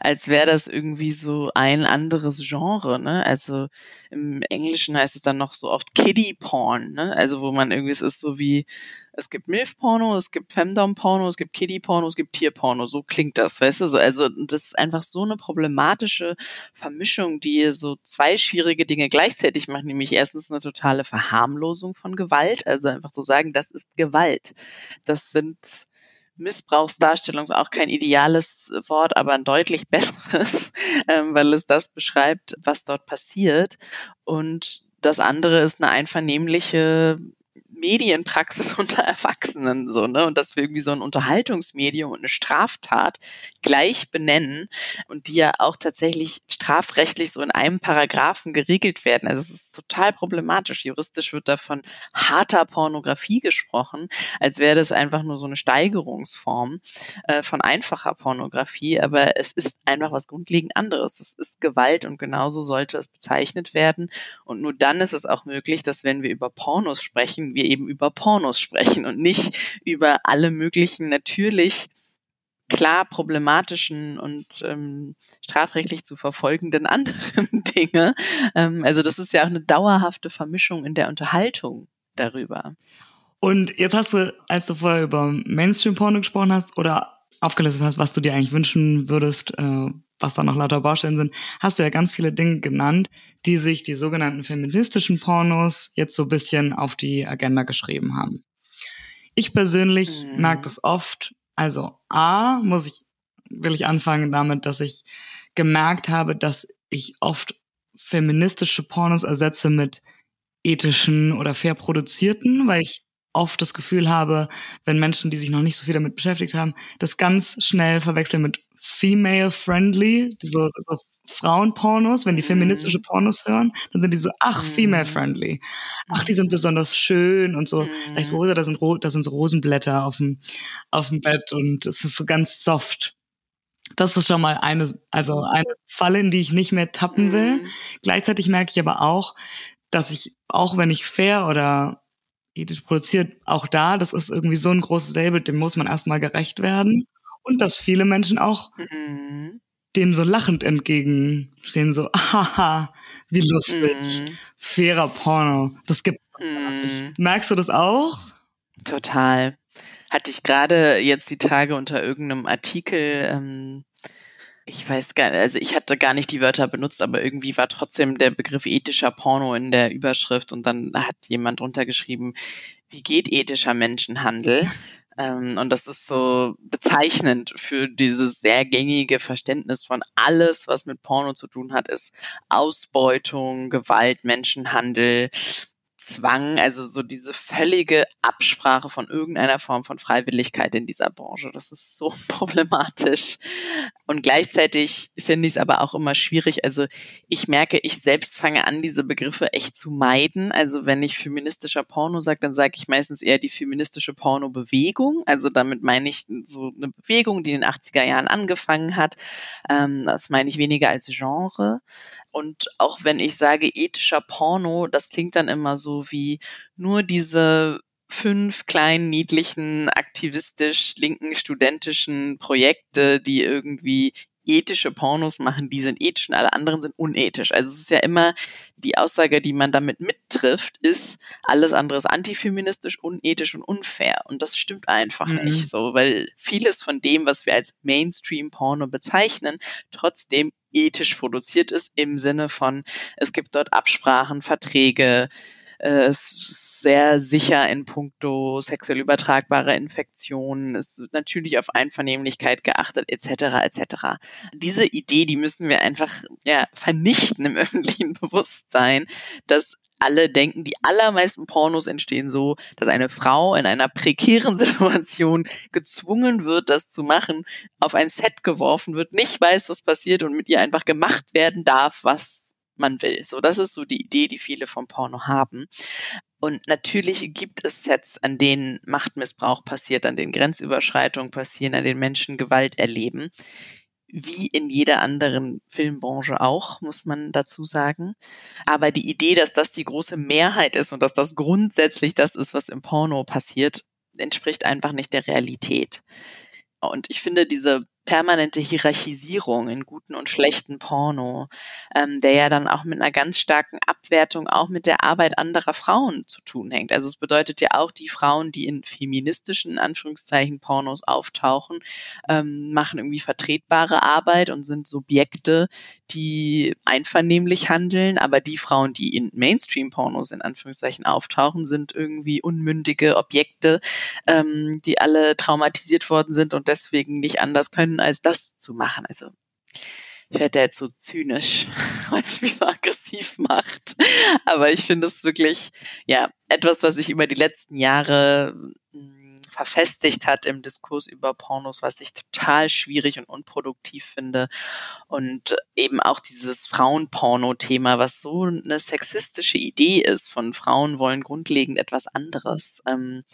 als wäre das irgendwie so ein anderes Genre, ne? Also im Englischen heißt es dann noch so oft Kiddie Porn, ne? Also wo man irgendwie, es ist so wie es gibt Milf-Porno, es gibt Femdom-Porno, es gibt Kiddie-Porno, es gibt Tier-Porno. So klingt das, weißt du? So, also das ist einfach so eine problematische Vermischung, die so zwei schwierige Dinge gleichzeitig macht, nämlich erstens eine totale Verharmlosung von Gewalt, also einfach zu sagen, das ist Gewalt. Das sind Missbrauchsdarstellung auch kein ideales Wort, aber ein deutlich (laughs) besseres, ähm, weil es das beschreibt, was dort passiert. Und das andere ist eine einvernehmliche Medienpraxis (laughs) unter Erwachsenen so, ne? Und dass wir irgendwie so ein Unterhaltungsmedium und eine Straftat gleich benennen und die ja auch tatsächlich strafrechtlich so in einem Paragraphen geregelt werden. Also es ist total problematisch. Juristisch wird da von harter Pornografie gesprochen, als wäre das einfach nur so eine Steigerungsform äh, von einfacher Pornografie. Aber es ist einfach was grundlegend anderes. Es ist Gewalt und genauso sollte es bezeichnet werden. Und nur dann ist es auch möglich, dass wenn wir über Pornos sprechen, wir eben über Pornos sprechen und nicht über alle möglichen natürlich klar problematischen und ähm, strafrechtlich zu verfolgenden anderen (laughs) Dinge. Ähm, also das ist ja auch eine dauerhafte Vermischung in der Unterhaltung darüber. Und jetzt hast du, als du vorher über Mainstream-Porno gesprochen hast oder aufgelistet hast, was du dir eigentlich wünschen würdest, äh, was da noch lauter Baustellen sind, hast du ja ganz viele Dinge genannt, die sich die sogenannten feministischen Pornos jetzt so ein bisschen auf die Agenda geschrieben haben. Ich persönlich mhm. merke das oft. Also A, muss ich, will ich anfangen damit, dass ich gemerkt habe, dass ich oft feministische Pornos ersetze mit ethischen oder fair produzierten, weil ich oft das Gefühl habe, wenn Menschen, die sich noch nicht so viel damit beschäftigt haben, das ganz schnell verwechseln mit female-friendly, so, so Frauenpornos, wenn die feministische mhm. Pornos hören, dann sind die so, ach, mhm. female-friendly. Ach, die sind besonders schön und so, mhm. rosa, da sind, da sind so Rosenblätter auf dem, auf dem Bett und es ist so ganz soft. Das ist schon mal eine, also eine Falle, in die ich nicht mehr tappen will. Gleichzeitig merke ich aber auch, dass ich, auch wenn ich fair oder ethisch produziert, auch da, das ist irgendwie so ein großes Label, dem muss man erstmal gerecht werden. Und dass viele Menschen auch mhm. dem so lachend entgegenstehen, so, haha, wie lustig, mhm. fairer Porno, das gibt mhm. Merkst du das auch? Total. Hatte ich gerade jetzt die Tage unter irgendeinem Artikel ähm, ich weiß gar nicht, also ich hatte gar nicht die Wörter benutzt, aber irgendwie war trotzdem der Begriff ethischer Porno in der Überschrift und dann hat jemand drunter geschrieben, wie geht ethischer Menschenhandel? (laughs) ähm, und das ist so bezeichnend für dieses sehr gängige Verständnis von alles, was mit Porno zu tun hat, ist Ausbeutung, Gewalt, Menschenhandel. Zwang, also so diese völlige Absprache von irgendeiner Form von Freiwilligkeit in dieser Branche. Das ist so (laughs) problematisch. Und gleichzeitig finde ich es aber auch immer schwierig. Also ich merke, ich selbst fange an, diese Begriffe echt zu meiden. Also wenn ich feministischer Porno sage, dann sage ich meistens eher die feministische Porno-Bewegung. Also damit meine ich so eine Bewegung, die in den 80er Jahren angefangen hat. Ähm, das meine ich weniger als Genre. Und auch wenn ich sage ethischer Porno, das klingt dann immer so wie nur diese fünf kleinen, niedlichen, aktivistisch linken, studentischen Projekte, die irgendwie ethische Pornos machen, die sind ethisch und alle anderen sind unethisch. Also es ist ja immer die Aussage, die man damit mittrifft, ist, alles andere ist antifeministisch, unethisch und unfair. Und das stimmt einfach mhm. nicht so, weil vieles von dem, was wir als Mainstream-Porno bezeichnen, trotzdem ethisch produziert ist im Sinne von, es gibt dort Absprachen, Verträge, äh, ist sehr sicher in puncto sexuell übertragbare Infektionen, ist natürlich auf Einvernehmlichkeit geachtet, etc. etc. Diese Idee, die müssen wir einfach ja, vernichten im (laughs) öffentlichen Bewusstsein, dass alle denken, die allermeisten Pornos entstehen so, dass eine Frau in einer prekären (laughs) Situation gezwungen wird, das zu machen, auf ein Set geworfen wird, nicht weiß, was passiert und mit ihr einfach gemacht werden darf, was man will. So, das ist so die Idee, die viele vom Porno haben. Und natürlich gibt es Sets, an denen Machtmissbrauch passiert, an denen Grenzüberschreitungen passieren, an denen Menschen Gewalt erleben. Wie in jeder anderen Filmbranche auch, muss man dazu sagen. Aber die Idee, dass das die große Mehrheit ist und dass das grundsätzlich das ist, was im Porno passiert, entspricht einfach nicht der Realität. Und ich finde diese permanente Hierarchisierung in guten und schlechten Porno, ähm, der ja dann auch mit einer ganz starken Abwertung auch mit der Arbeit anderer Frauen zu tun hängt. Also es bedeutet ja auch, die Frauen, die in feministischen Anführungszeichen Pornos auftauchen, ähm, machen irgendwie vertretbare Arbeit und sind Subjekte, die einvernehmlich handeln, aber die Frauen, die in Mainstream-Pornos in Anführungszeichen auftauchen, sind irgendwie unmündige Objekte, ähm, die alle traumatisiert worden sind und deswegen nicht anders können, als das zu machen. Also ich werde jetzt so zynisch, (laughs) weil es mich so aggressiv macht. Aber ich finde es wirklich, ja, etwas, was ich über die letzten Jahre verfestigt hat im Diskurs über Pornos, was ich total schwierig und unproduktiv finde. Und eben auch dieses Frauenporno-Thema, was so eine sexistische Idee ist, von Frauen wollen grundlegend etwas anderes. Ähm,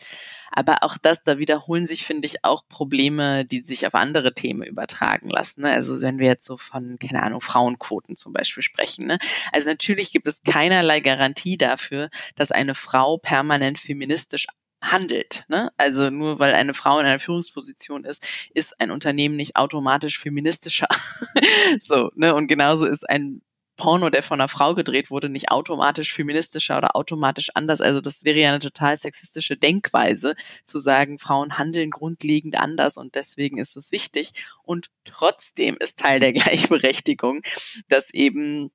aber auch das, da wiederholen sich, finde ich, auch Probleme, die sich auf andere Themen übertragen lassen. Ne? Also wenn wir jetzt so von, keine Ahnung, Frauenquoten zum Beispiel sprechen. Ne? Also natürlich gibt es keinerlei Garantie dafür, dass eine Frau permanent feministisch handelt. Ne? Also nur weil eine Frau in einer Führungsposition ist, ist ein Unternehmen nicht automatisch feministischer. (laughs) so, ne? Und genauso ist ein Porno, der von einer Frau gedreht wurde, nicht automatisch feministischer oder automatisch anders. Also das wäre ja eine total sexistische Denkweise, zu sagen, Frauen handeln grundlegend anders und deswegen ist es wichtig. Und trotzdem ist Teil der (laughs) Gleichberechtigung, dass eben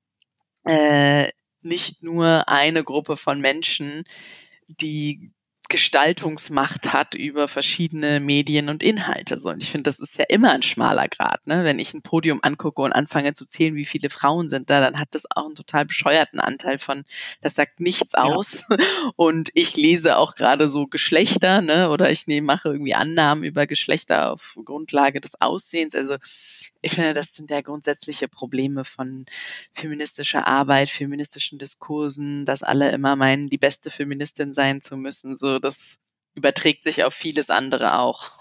äh, nicht nur eine Gruppe von Menschen, die Gestaltungsmacht hat über verschiedene Medien und Inhalte. So, und ich finde, das ist ja immer ein schmaler Grad. Ne? Wenn ich ein Podium angucke und anfange zu zählen, wie viele Frauen sind da, dann hat das auch einen total bescheuerten Anteil von, das sagt nichts aus. Ja. (laughs) Und ich lese auch gerade so Geschlechter, ne? oder ich nehme, mache irgendwie Annahmen über Geschlechter auf Grundlage des Aussehens. Also ich finde, das sind ja grundsätzliche Probleme von feministischer Arbeit, feministischen Diskursen, dass alle immer meinen, die beste Feministin sein zu müssen. So, das überträgt sich auf vieles andere auch.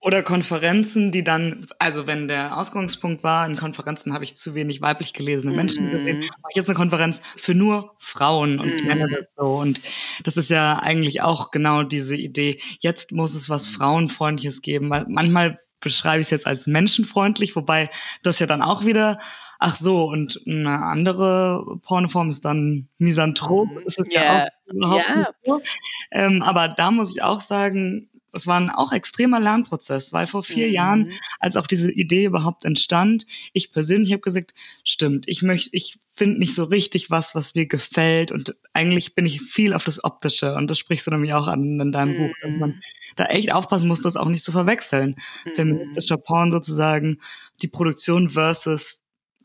Oder Konferenzen, die dann, also wenn der Ausgangspunkt war, in Konferenzen habe ich zu wenig weiblich gelesene Menschen mm. gesehen, mache ich jetzt eine Konferenz für nur Frauen und mm. nenne das so. Und das ist ja eigentlich auch genau diese Idee, jetzt muss es was Frauenfreundliches geben, weil manchmal beschreibe ich es jetzt als menschenfreundlich, wobei das ja dann auch wieder, ach so, und eine andere Pornoform ist dann Misanthrop, mhm. ist es yeah. ja auch überhaupt yeah. nicht so. Ähm, aber da muss ich auch sagen, das war ein auch extremer Lernprozess, weil vor vier mhm. Jahren, als auch diese Idee überhaupt entstand, ich persönlich habe gesagt, stimmt, ich möchte, ich finde nicht so richtig was, was mir gefällt und eigentlich bin ich viel auf das Optische und das sprichst du nämlich auch an in deinem mhm. Buch, dass man da echt aufpassen muss, das auch nicht zu verwechseln. Mhm. Feministischer Porn sozusagen, die Produktion versus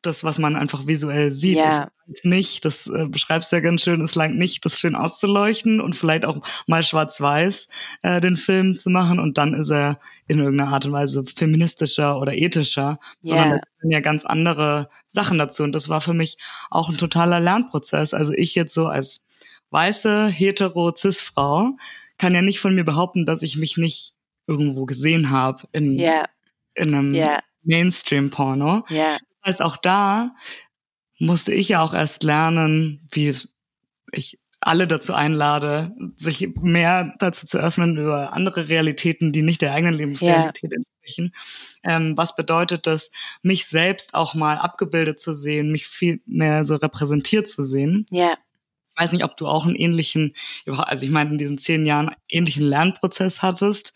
das, was man einfach visuell sieht. Ja. Es nicht, das äh, beschreibst du ja ganz schön, es langt nicht, das schön auszuleuchten und vielleicht auch mal schwarz-weiß äh, den Film zu machen und dann ist er in irgendeiner Art und Weise feministischer oder ethischer, sondern da sind ja ganz andere Sachen dazu und das war für mich auch ein totaler Lernprozess. Also ich jetzt so als weiße, hetero, cis Frau kann ja nicht von mir behaupten, dass ich mich nicht irgendwo gesehen habe in, yeah. in einem yeah. Mainstream-Porno. Yeah. Das heißt, auch da musste ich ja auch erst lernen, wie ich alle dazu einlade, sich mehr dazu zu öffnen über andere Realitäten, die nicht der eigenen Lebensrealität yeah. entsprechen. Ähm, was bedeutet das, mich selbst auch mal abgebildet zu sehen, mich viel mehr so repräsentiert zu sehen? Ja. Yeah ich weiß nicht, ob du auch einen ähnlichen, also ich meine, in diesen zehn Jahren ähnlichen Lernprozess hattest.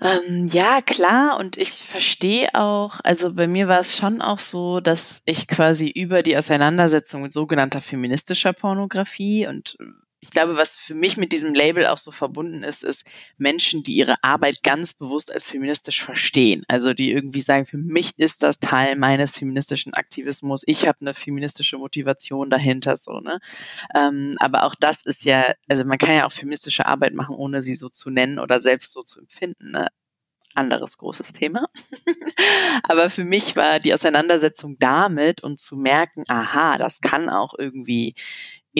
Ähm, ja, klar. Und ich verstehe auch, also bei mir war es schon auch so, dass ich quasi über die Auseinandersetzung mit sogenannter feministischer Pornografie und ich glaube, was für mich mit diesem Label auch so verbunden ist, ist Menschen, die ihre Arbeit ganz bewusst als feministisch verstehen. Also die irgendwie sagen, für mich ist das Teil meines feministischen Aktivismus. Ich habe eine feministische Motivation dahinter, so ne. Ähm, aber auch das ist ja, also man kann ja auch feministische Arbeit machen, ohne sie so zu nennen oder selbst so zu empfinden. Ne? anderes großes Thema. (laughs) Aber für mich war die Auseinandersetzung damit und zu merken, aha, das kann auch irgendwie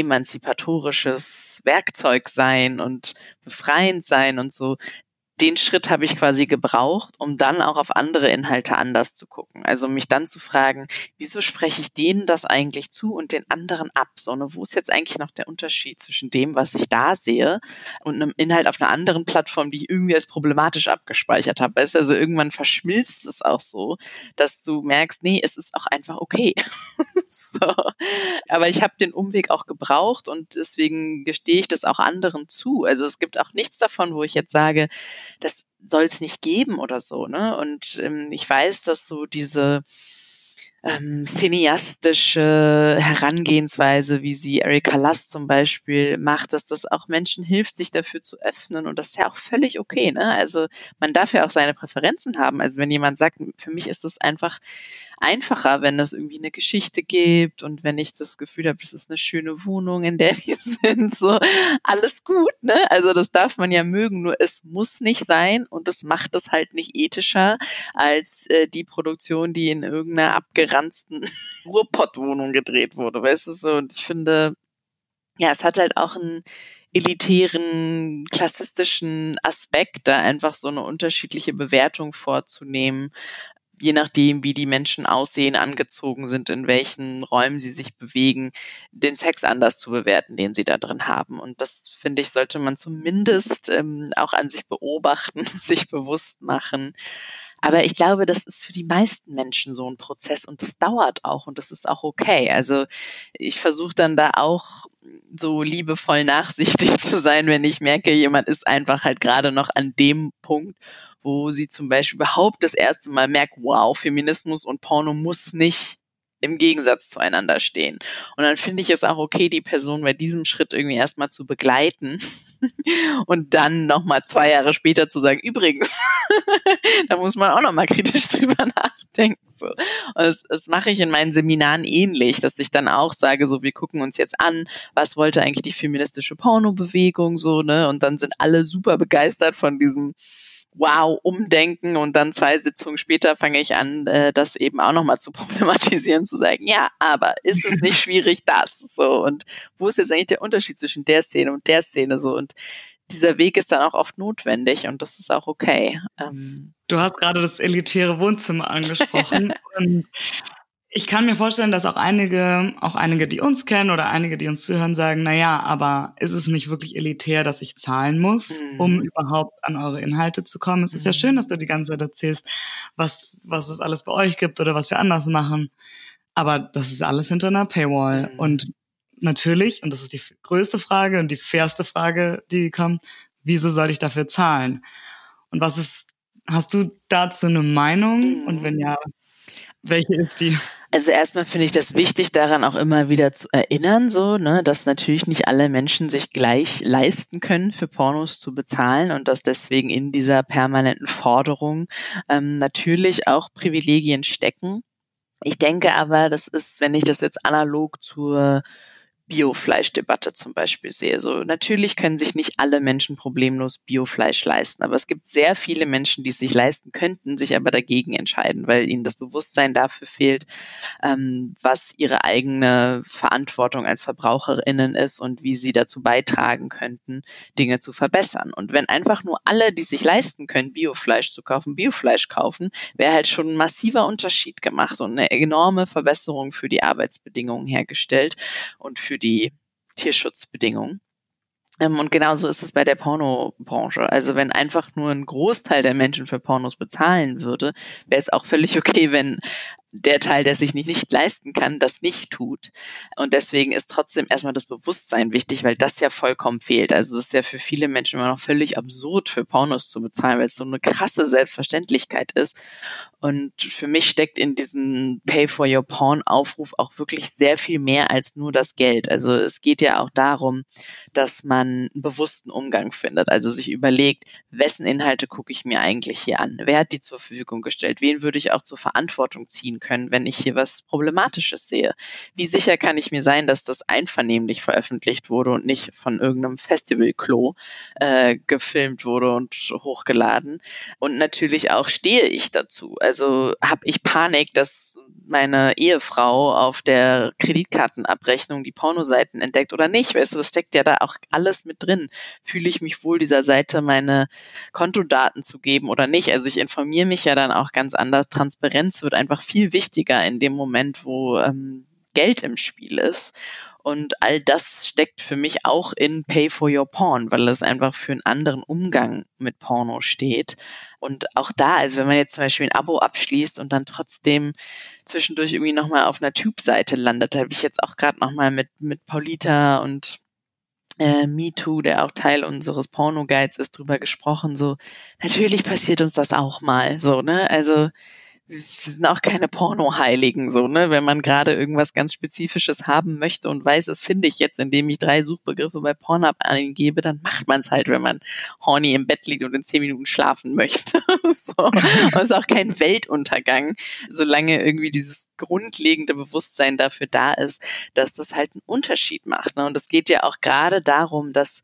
emanzipatorisches Werkzeug sein und befreiend sein und so den Schritt habe ich quasi gebraucht, um dann auch auf andere Inhalte anders zu gucken. Also mich dann zu fragen, wieso spreche ich denen das eigentlich zu und den anderen ab? So, ne, wo ist jetzt eigentlich noch der Unterschied zwischen dem, was ich da sehe und einem Inhalt auf einer anderen Plattform, die ich irgendwie als problematisch abgespeichert habe? Weißt du, also irgendwann verschmilzt es auch so, dass du merkst, nee, es ist auch einfach okay. (laughs) so. Aber ich habe den Umweg auch gebraucht und deswegen gestehe ich das auch anderen zu. Also es gibt auch nichts davon, wo ich jetzt sage, das soll es nicht geben oder so, ne? Und ähm, ich weiß, dass so diese ähm, cineastische Herangehensweise, wie sie Erika Last zum Beispiel macht, dass das auch Menschen hilft, sich dafür zu öffnen. Und das ist ja auch völlig okay. Ne? Also man darf ja auch seine Präferenzen haben. Also wenn jemand sagt, für mich ist das einfach einfacher, wenn es irgendwie eine Geschichte gibt und wenn ich das Gefühl habe, das ist eine schöne Wohnung, in der (laughs) wir sind, so alles gut, ne? Also das darf man ja mögen, nur es muss nicht sein und das macht es halt nicht ethischer als äh, die Produktion, die in irgendeiner abgeranzten (laughs) Ruhrpottwohnung gedreht wurde, weißt du so? Und ich finde, ja, es hat halt auch einen elitären, klassistischen Aspekt, da einfach so eine unterschiedliche Bewertung vorzunehmen je nachdem, wie die Menschen aussehen, angezogen sind, in welchen Räumen sie sich bewegen, den Sex anders zu bewerten, den sie da drin haben. Und das, finde ich, sollte man zumindest ähm, auch an sich beobachten, (laughs) sich bewusst machen. Aber ich glaube, das ist für die meisten Menschen so ein Prozess und das dauert auch und das ist auch okay. Also ich versuche dann da auch so liebevoll nachsichtig (laughs) zu sein, wenn ich merke, jemand ist einfach halt gerade noch an dem Punkt, wo sie zum Beispiel überhaupt das erste Mal merkt, wow, Feminismus und Porno muss nicht im Gegensatz zueinander stehen. Und dann finde ich es auch okay, die Person bei diesem Schritt irgendwie erstmal zu begleiten (laughs) und dann nochmal zwei Jahre später zu sagen, übrigens, (laughs) da muss man auch nochmal kritisch (laughs) drüber nachdenken. So. Und das, das mache ich in meinen Seminaren ähnlich, dass ich dann auch sage, so, wir gucken uns jetzt an, was wollte eigentlich die feministische Pornobewegung so, ne? Und dann sind alle super begeistert von diesem wow, umdenken und dann zwei Sitzungen später fange ich an, äh, das eben auch nochmal zu (laughs) problematisieren, zu sagen, ja, aber ist es nicht schwierig, das so und wo ist jetzt eigentlich der Unterschied zwischen der Szene und der Szene so und dieser Weg ist dann auch oft notwendig und das ist auch okay. Ähm. Du hast gerade das elitäre Wohnzimmer angesprochen (laughs) und ich kann mir vorstellen, dass auch einige, auch einige, die uns kennen oder einige, die uns zuhören, sagen, na ja, aber ist es nicht wirklich elitär, dass ich zahlen muss, mhm. um überhaupt an eure Inhalte zu kommen? Es ist ja schön, dass du die ganze Zeit erzählst, was, was es alles bei euch gibt oder was wir anders machen. Aber das ist alles hinter einer Paywall. Mhm. Und natürlich, und das ist die größte Frage und die fairste Frage, die kommt, wieso soll ich dafür zahlen? Und was ist, hast du dazu eine Meinung? Mhm. Und wenn ja, welche ist die? Also erstmal finde ich das wichtig, daran auch immer wieder zu erinnern, so, ne, dass natürlich nicht alle Menschen sich gleich leisten können, für Pornos zu bezahlen und dass deswegen in dieser permanenten Forderung ähm, natürlich auch Privilegien stecken. Ich denke aber, das ist, wenn ich das jetzt analog zur Biofleischdebatte zum Beispiel sehe. So natürlich können sich nicht alle Menschen problemlos Biofleisch leisten, aber es gibt sehr viele Menschen, die es sich leisten könnten, sich aber dagegen entscheiden, weil ihnen das Bewusstsein dafür fehlt, ähm, was ihre eigene Verantwortung als Verbraucherinnen ist und wie sie dazu beitragen könnten, Dinge zu verbessern. Und wenn einfach nur alle, die sich leisten können, Biofleisch zu kaufen, Biofleisch kaufen, wäre halt schon ein massiver Unterschied gemacht und eine enorme Verbesserung für die Arbeitsbedingungen hergestellt und für die Tierschutzbedingungen. Ähm, und genauso ist es bei der Pornobranche. Also wenn einfach nur ein Großteil der Menschen für Pornos bezahlen würde, wäre es auch völlig okay, wenn der Teil, der sich nicht, nicht leisten kann, das nicht tut. Und deswegen ist trotzdem erstmal das Bewusstsein wichtig, weil das ja vollkommen fehlt. Also es ist ja für viele Menschen immer noch völlig absurd, für Pornos zu bezahlen, weil es so eine krasse Selbstverständlichkeit ist. Und für mich steckt in diesem Pay for Your Porn Aufruf auch wirklich sehr viel mehr als nur das Geld. Also es geht ja auch darum, dass man einen bewussten Umgang findet. Also sich überlegt, wessen Inhalte gucke ich mir eigentlich hier an? Wer hat die zur Verfügung gestellt? Wen würde ich auch zur Verantwortung ziehen können, wenn ich hier was Problematisches sehe? Wie sicher kann ich mir sein, dass das einvernehmlich veröffentlicht wurde und nicht von irgendeinem Festivalklo äh, gefilmt wurde und hochgeladen? Und natürlich auch stehe ich dazu. Also habe ich Panik, dass meine Ehefrau auf der Kreditkartenabrechnung die Pornoseiten entdeckt oder nicht. Weißt du, das steckt ja da auch alles mit drin. Fühle ich mich wohl, dieser Seite meine Kontodaten zu geben oder nicht? Also ich informiere mich ja dann auch ganz anders. Transparenz wird einfach viel wichtiger in dem Moment, wo ähm, Geld im Spiel ist. Und all das steckt für mich auch in Pay for Your Porn, weil es einfach für einen anderen Umgang mit Porno steht. Und auch da, also wenn man jetzt zum Beispiel ein Abo abschließt und dann trotzdem zwischendurch irgendwie nochmal auf einer Tube-Seite landet, habe ich jetzt auch gerade nochmal mit, mit Paulita und äh, MeToo, der auch Teil unseres Porno-Guides ist, drüber gesprochen. So, natürlich passiert uns das auch mal, so, ne? Also, wir sind auch keine Porno-Heiligen, so, ne? Wenn man gerade irgendwas ganz Spezifisches haben möchte und weiß, das finde ich jetzt, indem ich drei Suchbegriffe bei Pornhub eingebe, dann macht man es halt, wenn man horny im Bett liegt und in zehn Minuten schlafen möchte. (laughs) so. Und ist auch kein Weltuntergang, solange irgendwie dieses grundlegende Bewusstsein dafür da ist, dass das halt einen Unterschied macht. Ne? Und es geht ja auch gerade darum, dass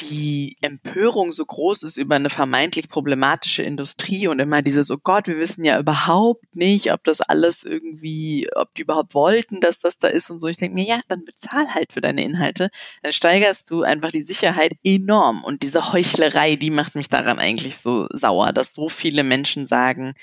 die Empörung so groß ist über eine vermeintlich problematische Industrie und immer dieses, oh Gott, wir wissen ja überhaupt nicht, ob das alles irgendwie, ob die überhaupt wollten, dass das da ist und so. Ich denke mir, ja, dann bezahl halt für deine Inhalte. Dann steigerst du einfach die Sicherheit enorm. Und diese Heuchlerei, die macht mich daran eigentlich so sauer, dass so viele Menschen sagen,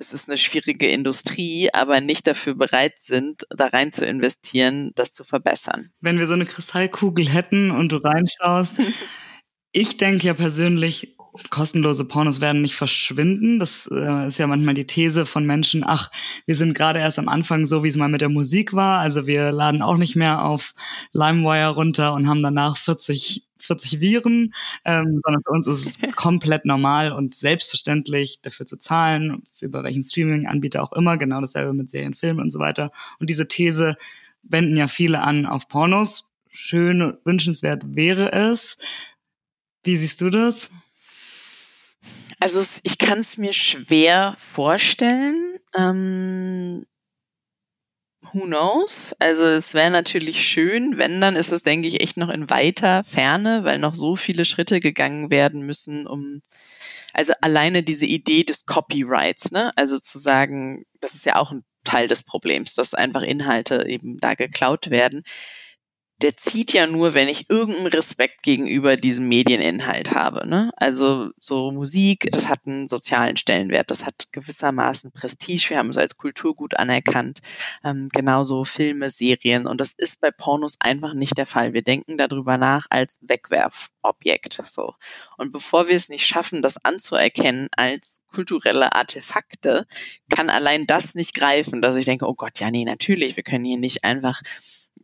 es ist eine schwierige Industrie, aber nicht dafür bereit sind, da rein zu investieren, das zu verbessern. Wenn wir so eine Kristallkugel hätten und du reinschaust, (laughs) ich denke ja persönlich, kostenlose Pornos werden nicht verschwinden. Das äh, ist ja manchmal die These von Menschen, ach, wir sind gerade erst am Anfang so, wie es mal mit der Musik war. Also wir laden auch nicht mehr auf LimeWire runter und haben danach 40 40 Viren, ähm, sondern für uns ist es (laughs) komplett normal und selbstverständlich, dafür zu zahlen, über welchen Streaming-Anbieter auch immer, genau dasselbe mit Serien, Filmen und so weiter. Und diese These wenden ja viele an auf Pornos. Schön, wünschenswert wäre es. Wie siehst du das? Also ich kann es mir schwer vorstellen. Ähm, who knows? Also es wäre natürlich schön, wenn, dann ist es, denke ich, echt noch in weiter Ferne, weil noch so viele Schritte gegangen werden müssen, um also alleine diese Idee des Copyrights, ne? Also zu sagen, das ist ja auch ein Teil des Problems, dass einfach Inhalte eben da geklaut werden der zieht ja nur, wenn ich irgendeinen Respekt gegenüber diesem Medieninhalt habe. Ne? Also so Musik, das hat einen sozialen Stellenwert, das hat gewissermaßen Prestige, wir haben es als Kulturgut anerkannt. Ähm, genauso Filme, Serien und das ist bei Pornos einfach nicht der Fall. Wir denken darüber nach als Wegwerfobjekt. So. Und bevor wir es nicht schaffen, das anzuerkennen als kulturelle Artefakte, kann allein das nicht greifen, dass ich denke, oh Gott, ja, nee, natürlich, wir können hier nicht einfach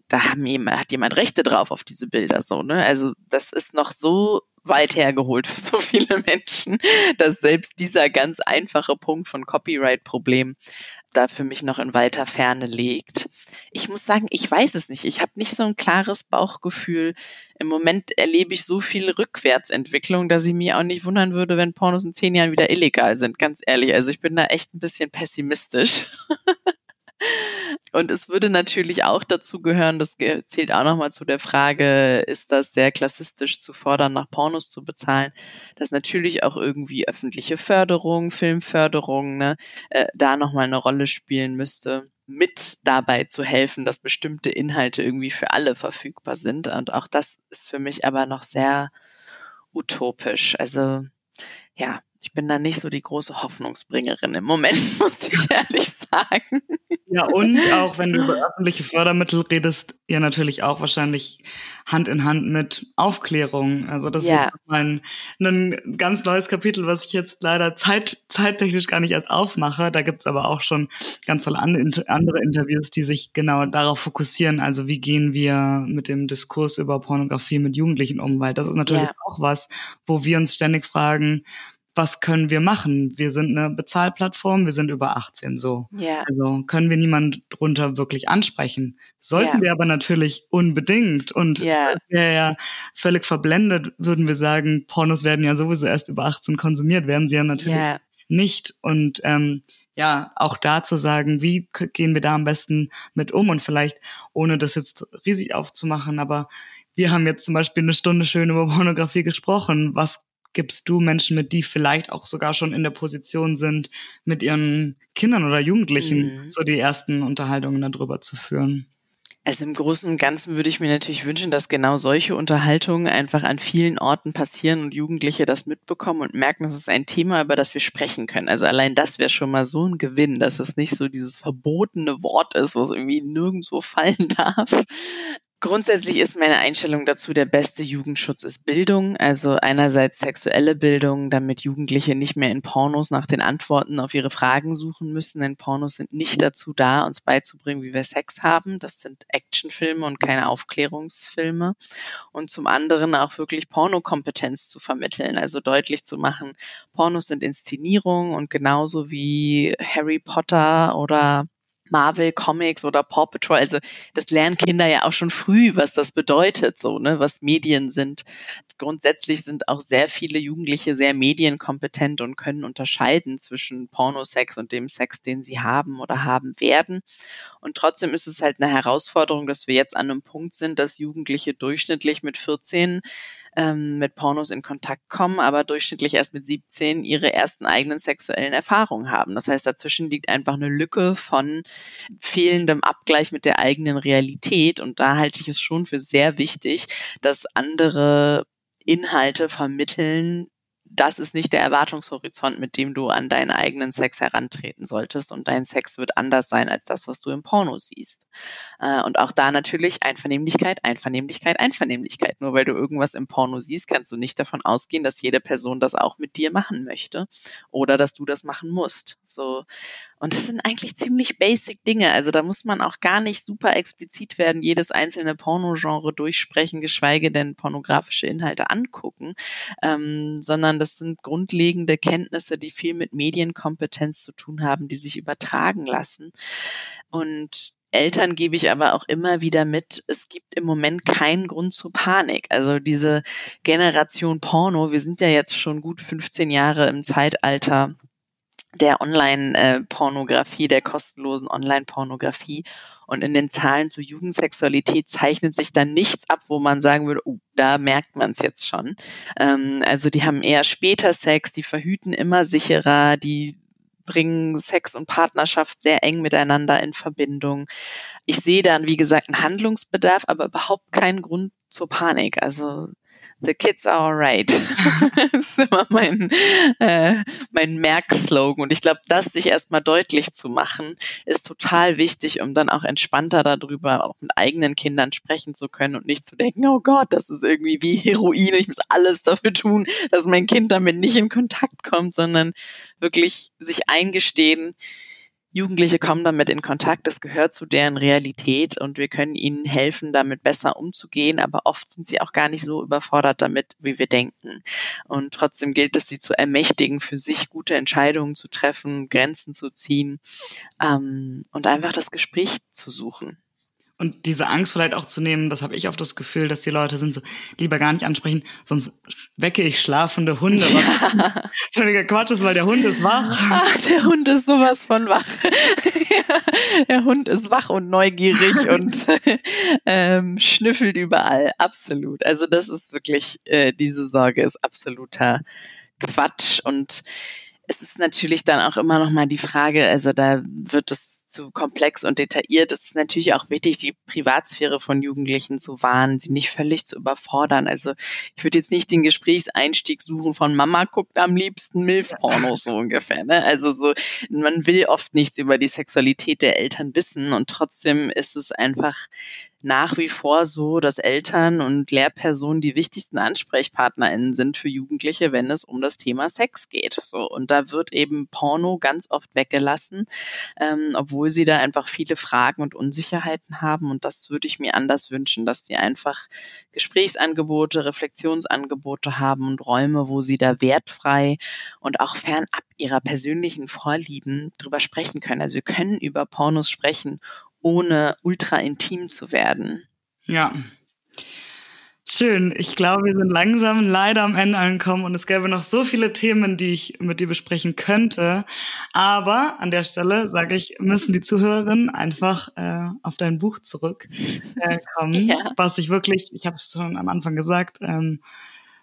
da haben jemand, hat jemand Rechte drauf auf diese Bilder so, ne? Also das ist noch so weit hergeholt für so viele Menschen, dass selbst dieser ganz einfache Punkt von Copyright-Problem da für mich noch in weiter Ferne liegt. Ich muss sagen, ich weiß es nicht. Ich habe nicht so ein klares Bauchgefühl. Im Moment erlebe ich so viel Rückwärtsentwicklung, dass ich mich auch nicht wundern würde, wenn Pornos in zehn Jahren wieder illegal sind. Ganz ehrlich. Also ich bin da echt ein bisschen pessimistisch. (laughs) Und es würde natürlich auch dazu gehören, das zählt auch nochmal zu der Frage, ist das sehr klassistisch zu fordern, nach Pornos zu bezahlen, dass natürlich auch irgendwie öffentliche Förderung, Filmförderung, ne, äh, da nochmal eine Rolle spielen müsste mit dabei zu helfen, dass bestimmte Inhalte irgendwie für alle verfügbar sind. Und auch das ist für mich aber noch sehr utopisch. Also ja, ich bin da nicht so die große Hoffnungsbringerin im Moment, (laughs) muss ich ehrlich sagen. Ja, und auch wenn du über (laughs) öffentliche Fördermittel redest, ja natürlich auch wahrscheinlich Hand in Hand mit Aufklärung. Also das ja. ist mein ein ganz neues Kapitel, was ich jetzt leider zeit, zeittechnisch gar nicht erst aufmache. Da gibt's aber auch schon ganz tolle andere Interviews, die sich genau darauf fokussieren. Also wie gehen wir mit dem Diskurs über Pornografie mit Jugendlichen um? Weil das ist natürlich ja. auch was, wo wir uns ständig fragen, was können wir machen? Wir sind eine Bezahlplattform, wir sind über 18 so. Ja. Also können wir niemand drunter wirklich ansprechen. Sollten ja. wir aber natürlich unbedingt. Und wäre ja völlig verblendet, würden wir sagen, Pornos werden ja sowieso erst über 18 konsumiert, werden sie ja natürlich ja. nicht. Und ähm, ja, auch da zu sagen, wie gehen wir da am besten mit um und vielleicht, ohne das jetzt riesig aufzumachen, aber wir haben jetzt zum Beispiel eine Stunde schön über Pornografie gesprochen. Was gibst du Menschen mit, die vielleicht auch sogar schon in der Position sind, mit ihren Kindern oder Jugendlichen mhm. so die ersten Unterhaltungen darüber zu führen? Also im Großen und Ganzen würde ich mir natürlich wünschen, dass genau solche Unterhaltungen einfach an vielen Orten passieren und Jugendliche das mitbekommen und merken, es ist ein Thema, über das wir sprechen können. Also allein das wäre schon mal so ein Gewinn, dass es nicht so dieses verbotene Wort ist, was irgendwie nirgendwo (laughs) fallen darf. Grundsätzlich ist meine Einstellung dazu, der beste Jugendschutz ist Bildung. Also einerseits sexuelle Bildung, damit Jugendliche nicht mehr in Pornos nach den Antworten auf ihre Fragen suchen müssen. Denn Pornos sind nicht dazu da, uns beizubringen, wie wir Sex haben. Das sind Actionfilme und keine Aufklärungsfilme. Und zum anderen auch wirklich Pornokompetenz zu vermitteln. Also deutlich zu machen, Pornos sind Inszenierung und genauso wie Harry Potter oder Marvel Comics oder Paw Patrol, also das lernen Kinder ja auch schon früh, was das bedeutet, so, ne, was Medien sind. Grundsätzlich sind auch sehr viele Jugendliche sehr medienkompetent und können unterscheiden zwischen Pornosex und dem Sex, den sie haben oder haben werden. Und trotzdem ist es halt eine Herausforderung, dass wir jetzt an einem Punkt sind, dass Jugendliche durchschnittlich mit 14 ähm, mit Pornos in Kontakt kommen, aber durchschnittlich erst mit 17 ihre ersten eigenen sexuellen Erfahrungen haben. Das heißt, dazwischen liegt einfach eine Lücke von fehlendem Abgleich mit der eigenen Realität. Und da halte ich es schon für sehr wichtig, dass andere Inhalte vermitteln, das ist nicht der Erwartungshorizont, mit dem du an deinen eigenen Sex herantreten solltest. Und dein Sex wird anders sein als das, was du im Porno siehst. Äh, und auch da natürlich Einvernehmlichkeit, Einvernehmlichkeit, Einvernehmlichkeit. Nur weil du irgendwas im Porno siehst, kannst du nicht davon ausgehen, dass jede Person das auch mit dir machen möchte oder dass du das machen musst. So. Und das sind eigentlich ziemlich basic Dinge. Also da muss man auch gar nicht super explizit werden, jedes einzelne Pornogenre durchsprechen, geschweige denn pornografische Inhalte angucken, ähm, sondern das sind grundlegende Kenntnisse, die viel mit Medienkompetenz zu tun haben, die sich übertragen lassen. Und Eltern gebe ich aber auch immer wieder mit, es gibt im Moment keinen Grund zur Panik. Also diese Generation Porno, wir sind ja jetzt schon gut 15 Jahre im Zeitalter der Online-Pornografie, der kostenlosen Online-Pornografie. Und in den Zahlen zur Jugendsexualität zeichnet sich dann nichts ab, wo man sagen würde, oh, da merkt man es jetzt schon. Ähm, also die haben eher später Sex, die verhüten immer sicherer, die bringen Sex und Partnerschaft sehr eng miteinander in Verbindung. Ich sehe dann, wie gesagt, einen Handlungsbedarf, aber überhaupt keinen Grund zur Panik. Also The kids are alright. (laughs) das ist immer mein, äh, mein Merkslogan. Und ich glaube, das sich erstmal deutlich zu machen, ist total wichtig, um dann auch entspannter darüber auch mit eigenen Kindern sprechen zu können und nicht zu denken, oh Gott, das ist irgendwie wie Heroin. Ich muss alles dafür tun, dass mein Kind damit nicht in Kontakt kommt, sondern wirklich sich eingestehen, Jugendliche kommen damit in Kontakt, das gehört zu deren Realität und wir können ihnen helfen, damit besser umzugehen, aber oft sind sie auch gar nicht so überfordert damit, wie wir denken. Und trotzdem gilt es, sie zu ermächtigen, für sich gute Entscheidungen zu treffen, Grenzen zu ziehen ähm, und einfach das Gespräch zu suchen und diese Angst vielleicht auch zu nehmen, das habe ich oft das Gefühl, dass die Leute sind so, lieber gar nicht ansprechen, sonst wecke ich schlafende Hunde. Ja. (laughs) Völliger Quatsch ist, weil der Hund ist wach. Ach, der Hund ist sowas von wach. (laughs) der Hund ist wach und neugierig (laughs) und ähm, schnüffelt überall. Absolut. Also das ist wirklich, äh, diese Sorge ist absoluter Quatsch und es ist natürlich dann auch immer noch mal die Frage, also da wird es zu komplex und detailliert. Es ist natürlich auch wichtig, die Privatsphäre von Jugendlichen zu wahren, sie nicht völlig zu überfordern. Also ich würde jetzt nicht den Gesprächseinstieg suchen von Mama guckt am liebsten Milfpornos so ungefähr. Ne? Also so, man will oft nichts über die Sexualität der Eltern wissen und trotzdem ist es einfach nach wie vor so, dass Eltern und Lehrpersonen die wichtigsten AnsprechpartnerInnen sind für Jugendliche, wenn es um das Thema Sex geht. So und da wird eben Porno ganz oft weggelassen, ähm, obwohl sie da einfach viele Fragen und Unsicherheiten haben. Und das würde ich mir anders wünschen, dass sie einfach Gesprächsangebote, Reflexionsangebote haben und Räume, wo sie da wertfrei und auch fernab ihrer persönlichen Vorlieben drüber sprechen können. Also wir können über Pornos sprechen, ohne ultra intim zu werden. Ja. Schön. Ich glaube, wir sind langsam leider am Ende angekommen und es gäbe noch so viele Themen, die ich mit dir besprechen könnte. Aber an der Stelle sage ich, müssen die Zuhörerinnen einfach äh, auf dein Buch zurückkommen, äh, (laughs) ja. was ich wirklich, ich habe es schon am Anfang gesagt, ähm,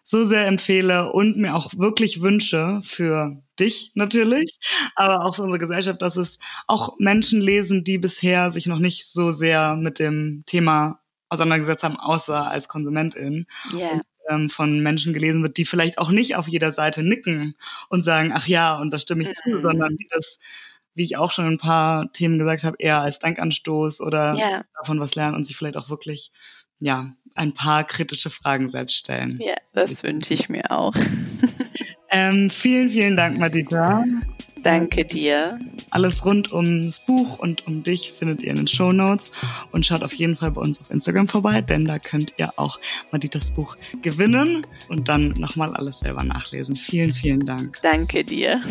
so sehr empfehle und mir auch wirklich wünsche für dich natürlich, aber auch für unsere Gesellschaft, dass es auch Menschen lesen, die bisher sich noch nicht so sehr mit dem Thema auseinandergesetzt haben, außer als Konsumentin. Yeah. Und, ähm, von Menschen gelesen wird, die vielleicht auch nicht auf jeder Seite nicken und sagen, ach ja, und da stimme ich mhm. zu, sondern die das, wie ich auch schon ein paar Themen gesagt habe, eher als Dankanstoß oder yeah. davon was lernen und sich vielleicht auch wirklich, ja, ein paar kritische Fragen selbst stellen. Ja, das wünsche ich mir auch. (laughs) ähm, vielen, vielen Dank, Madita. Danke dir. Alles rund ums Buch und um dich findet ihr in den Show Notes und schaut auf jeden Fall bei uns auf Instagram vorbei, denn da könnt ihr auch Maditas Buch gewinnen und dann nochmal alles selber nachlesen. Vielen, vielen Dank. Danke dir.